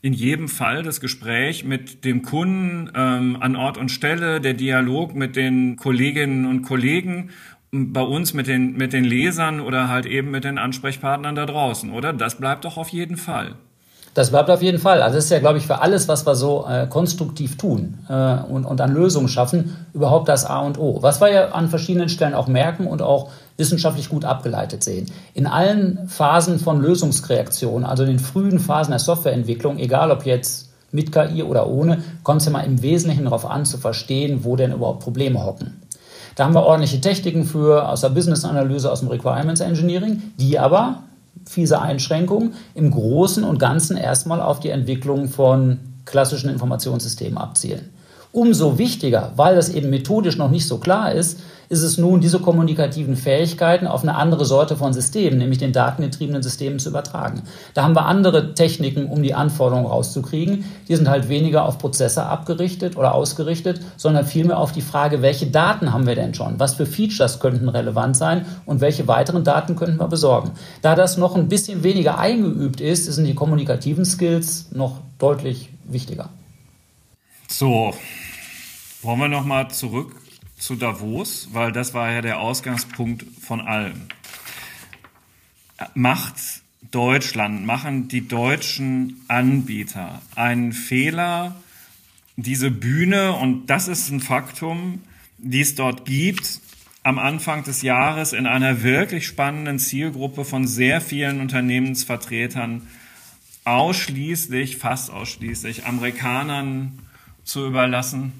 S1: in jedem Fall das Gespräch mit dem Kunden ähm, an Ort und Stelle, der Dialog mit den Kolleginnen und Kollegen, bei uns mit den, mit den Lesern oder halt eben mit den Ansprechpartnern da draußen, oder? Das bleibt doch auf jeden Fall.
S2: Das bleibt auf jeden Fall. Also das ist ja, glaube ich, für alles, was wir so äh, konstruktiv tun äh, und, und an Lösungen schaffen, überhaupt das A und O. Was wir ja an verschiedenen Stellen auch merken und auch wissenschaftlich gut abgeleitet sehen. In allen Phasen von Lösungskreation, also in den frühen Phasen der Softwareentwicklung, egal ob jetzt mit KI oder ohne, kommt es ja mal im Wesentlichen darauf an, zu verstehen, wo denn überhaupt Probleme hocken. Da haben wir ordentliche Techniken für aus der Business-Analyse, aus dem Requirements Engineering, die aber, fiese Einschränkungen, im Großen und Ganzen erstmal auf die Entwicklung von klassischen Informationssystemen abzielen. Umso wichtiger, weil das eben methodisch noch nicht so klar ist, ist es nun, diese kommunikativen Fähigkeiten auf eine andere Sorte von Systemen, nämlich den datengetriebenen Systemen zu übertragen. Da haben wir andere Techniken, um die Anforderungen rauszukriegen. Die sind halt weniger auf Prozesse abgerichtet oder ausgerichtet, sondern vielmehr auf die Frage, welche Daten haben wir denn schon? Was für Features könnten relevant sein und welche weiteren Daten könnten wir besorgen? Da das noch ein bisschen weniger eingeübt ist, sind die kommunikativen Skills noch deutlich wichtiger.
S1: So, wollen wir nochmal zurück zu Davos, weil das war ja der Ausgangspunkt von allem. Macht Deutschland, machen die deutschen Anbieter einen Fehler, diese Bühne, und das ist ein Faktum, die es dort gibt, am Anfang des Jahres in einer wirklich spannenden Zielgruppe von sehr vielen Unternehmensvertretern ausschließlich, fast ausschließlich Amerikanern zu überlassen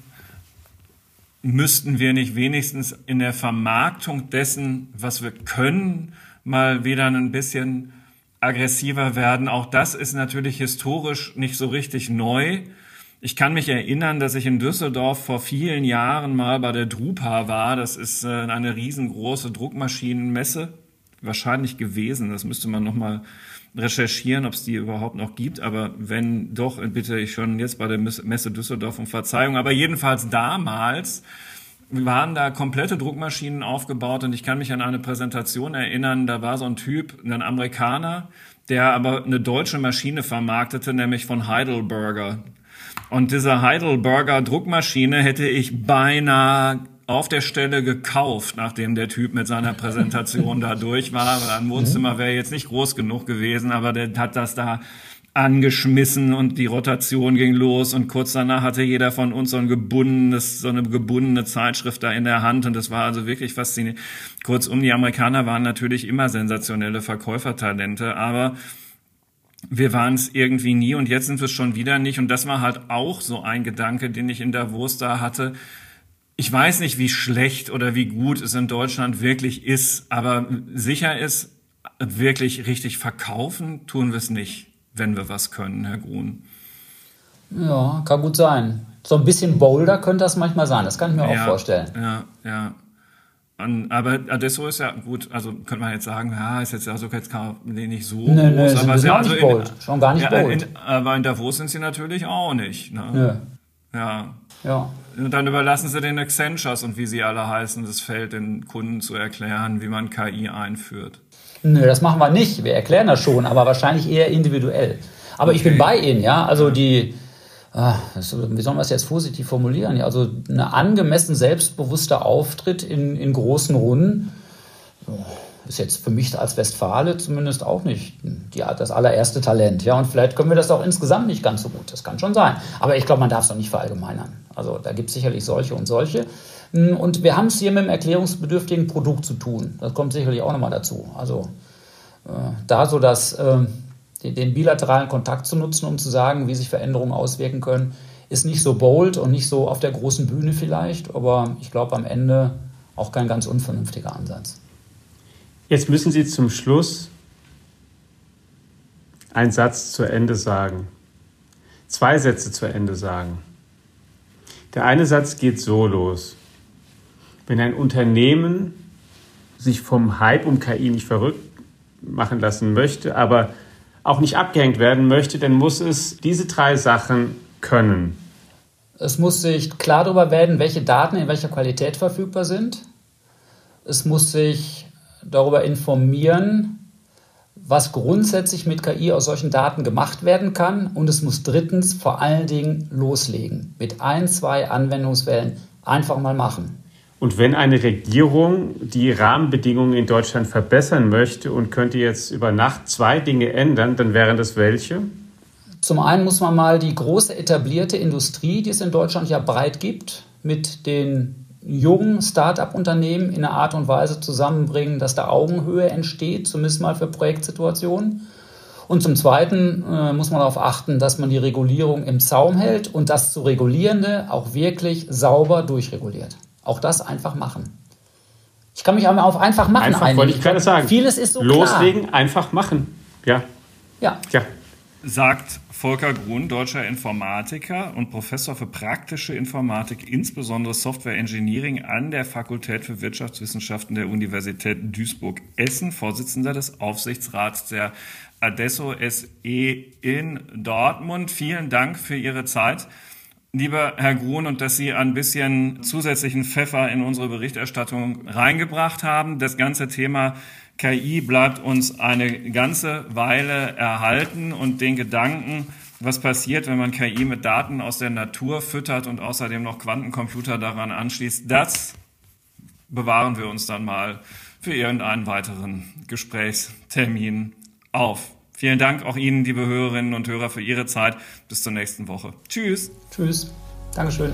S1: müssten wir nicht wenigstens in der Vermarktung dessen, was wir können, mal wieder ein bisschen aggressiver werden. Auch das ist natürlich historisch nicht so richtig neu. Ich kann mich erinnern, dass ich in Düsseldorf vor vielen Jahren mal bei der Drupa war. Das ist äh, eine riesengroße Druckmaschinenmesse wahrscheinlich gewesen. Das müsste man noch mal recherchieren, ob es die überhaupt noch gibt. Aber wenn doch, bitte ich schon jetzt bei der Messe Düsseldorf um Verzeihung. Aber jedenfalls damals waren da komplette Druckmaschinen aufgebaut und ich kann mich an eine Präsentation erinnern, da war so ein Typ, ein Amerikaner, der aber eine deutsche Maschine vermarktete, nämlich von Heidelberger. Und diese Heidelberger Druckmaschine hätte ich beinahe auf der Stelle gekauft, nachdem der Typ mit seiner Präsentation da durch war. Ein Wohnzimmer wäre jetzt nicht groß genug gewesen, aber der hat das da angeschmissen und die Rotation ging los und kurz danach hatte jeder von uns so ein gebundenes, so eine gebundene Zeitschrift da in der Hand und das war also wirklich faszinierend. Kurzum, die Amerikaner waren natürlich immer sensationelle Verkäufertalente, aber wir waren es irgendwie nie und jetzt sind wir es schon wieder nicht und das war halt auch so ein Gedanke, den ich in Davos da hatte ich weiß nicht, wie schlecht oder wie gut es in Deutschland wirklich ist, aber sicher ist, wirklich richtig verkaufen tun wir es nicht, wenn wir was können, Herr Grun.
S2: Ja, kann gut sein. So ein bisschen bolder könnte das manchmal sein, das kann ich mir
S1: ja,
S2: auch vorstellen.
S1: Ja, ja. Und, aber Adesso ist ja gut, also könnte man jetzt sagen, ja, ist jetzt also jetzt nicht so
S2: nee, nee, groß, aber
S1: ja,
S2: also in, schon gar nicht ja, bold.
S1: In, aber in Davos sind sie natürlich auch nicht. Ne? Ja. ja.
S2: Ja.
S1: Und dann überlassen sie den Accentures und wie sie alle heißen, das Feld den Kunden zu erklären, wie man KI einführt.
S2: Nö, das machen wir nicht. Wir erklären das schon, aber wahrscheinlich eher individuell. Aber okay. ich bin bei Ihnen, ja. Also die, ah, wie soll man das jetzt positiv formulieren? Also eine angemessen selbstbewusster Auftritt in, in großen Runden ist jetzt für mich als Westfale zumindest auch nicht die, das allererste Talent. Ja, und vielleicht können wir das auch insgesamt nicht ganz so gut. Das kann schon sein. Aber ich glaube, man darf es doch nicht verallgemeinern. Also da gibt es sicherlich solche und solche. Hm, und wir haben es hier mit einem erklärungsbedürftigen Produkt zu tun. Das kommt sicherlich auch nochmal dazu. Also äh, da so das, äh, den, den bilateralen Kontakt zu nutzen, um zu sagen, wie sich Veränderungen auswirken können, ist nicht so bold und nicht so auf der großen Bühne vielleicht, aber ich glaube am Ende auch kein ganz unvernünftiger Ansatz.
S3: Jetzt müssen Sie zum Schluss einen Satz zu Ende sagen. Zwei Sätze zu Ende sagen. Der eine Satz geht so los. Wenn ein Unternehmen sich vom Hype um KI nicht verrückt machen lassen möchte, aber auch nicht abgehängt werden möchte, dann muss es diese drei Sachen können.
S2: Es muss sich klar darüber werden, welche Daten in welcher Qualität verfügbar sind. Es muss sich darüber informieren, was grundsätzlich mit KI aus solchen Daten gemacht werden kann. Und es muss drittens vor allen Dingen loslegen. Mit ein, zwei Anwendungsfällen einfach mal machen.
S3: Und wenn eine Regierung die Rahmenbedingungen in Deutschland verbessern möchte und könnte jetzt über Nacht zwei Dinge ändern, dann wären das welche?
S2: Zum einen muss man mal die große etablierte Industrie, die es in Deutschland ja breit gibt, mit den jungen Start-up-Unternehmen in einer Art und Weise zusammenbringen, dass da Augenhöhe entsteht, zumindest mal für Projektsituationen. Und zum Zweiten äh, muss man darauf achten, dass man die Regulierung im Zaum hält und das zu Regulierende auch wirklich sauber durchreguliert. Auch das einfach machen. Ich kann mich auch mal auf einfach machen
S3: Einfach
S2: einigen.
S3: wollte ich gerade sagen.
S2: Vieles ist so
S3: Loslegen,
S2: klar.
S3: einfach machen. Ja,
S2: Ja.
S3: ja.
S1: Sagt Volker Grun, deutscher Informatiker und Professor für praktische Informatik, insbesondere Software Engineering an der Fakultät für Wirtschaftswissenschaften der Universität Duisburg-Essen, Vorsitzender des Aufsichtsrats der Adesso SE in Dortmund. Vielen Dank für Ihre Zeit. Lieber Herr Grun, und dass Sie ein bisschen zusätzlichen Pfeffer in unsere Berichterstattung reingebracht haben. Das ganze Thema KI bleibt uns eine ganze Weile erhalten und den Gedanken, was passiert, wenn man KI mit Daten aus der Natur füttert und außerdem noch Quantencomputer daran anschließt, das bewahren wir uns dann mal für irgendeinen weiteren Gesprächstermin auf. Vielen Dank auch Ihnen, liebe Hörerinnen und Hörer, für Ihre Zeit. Bis zur nächsten Woche. Tschüss.
S2: Tschüss. Dankeschön.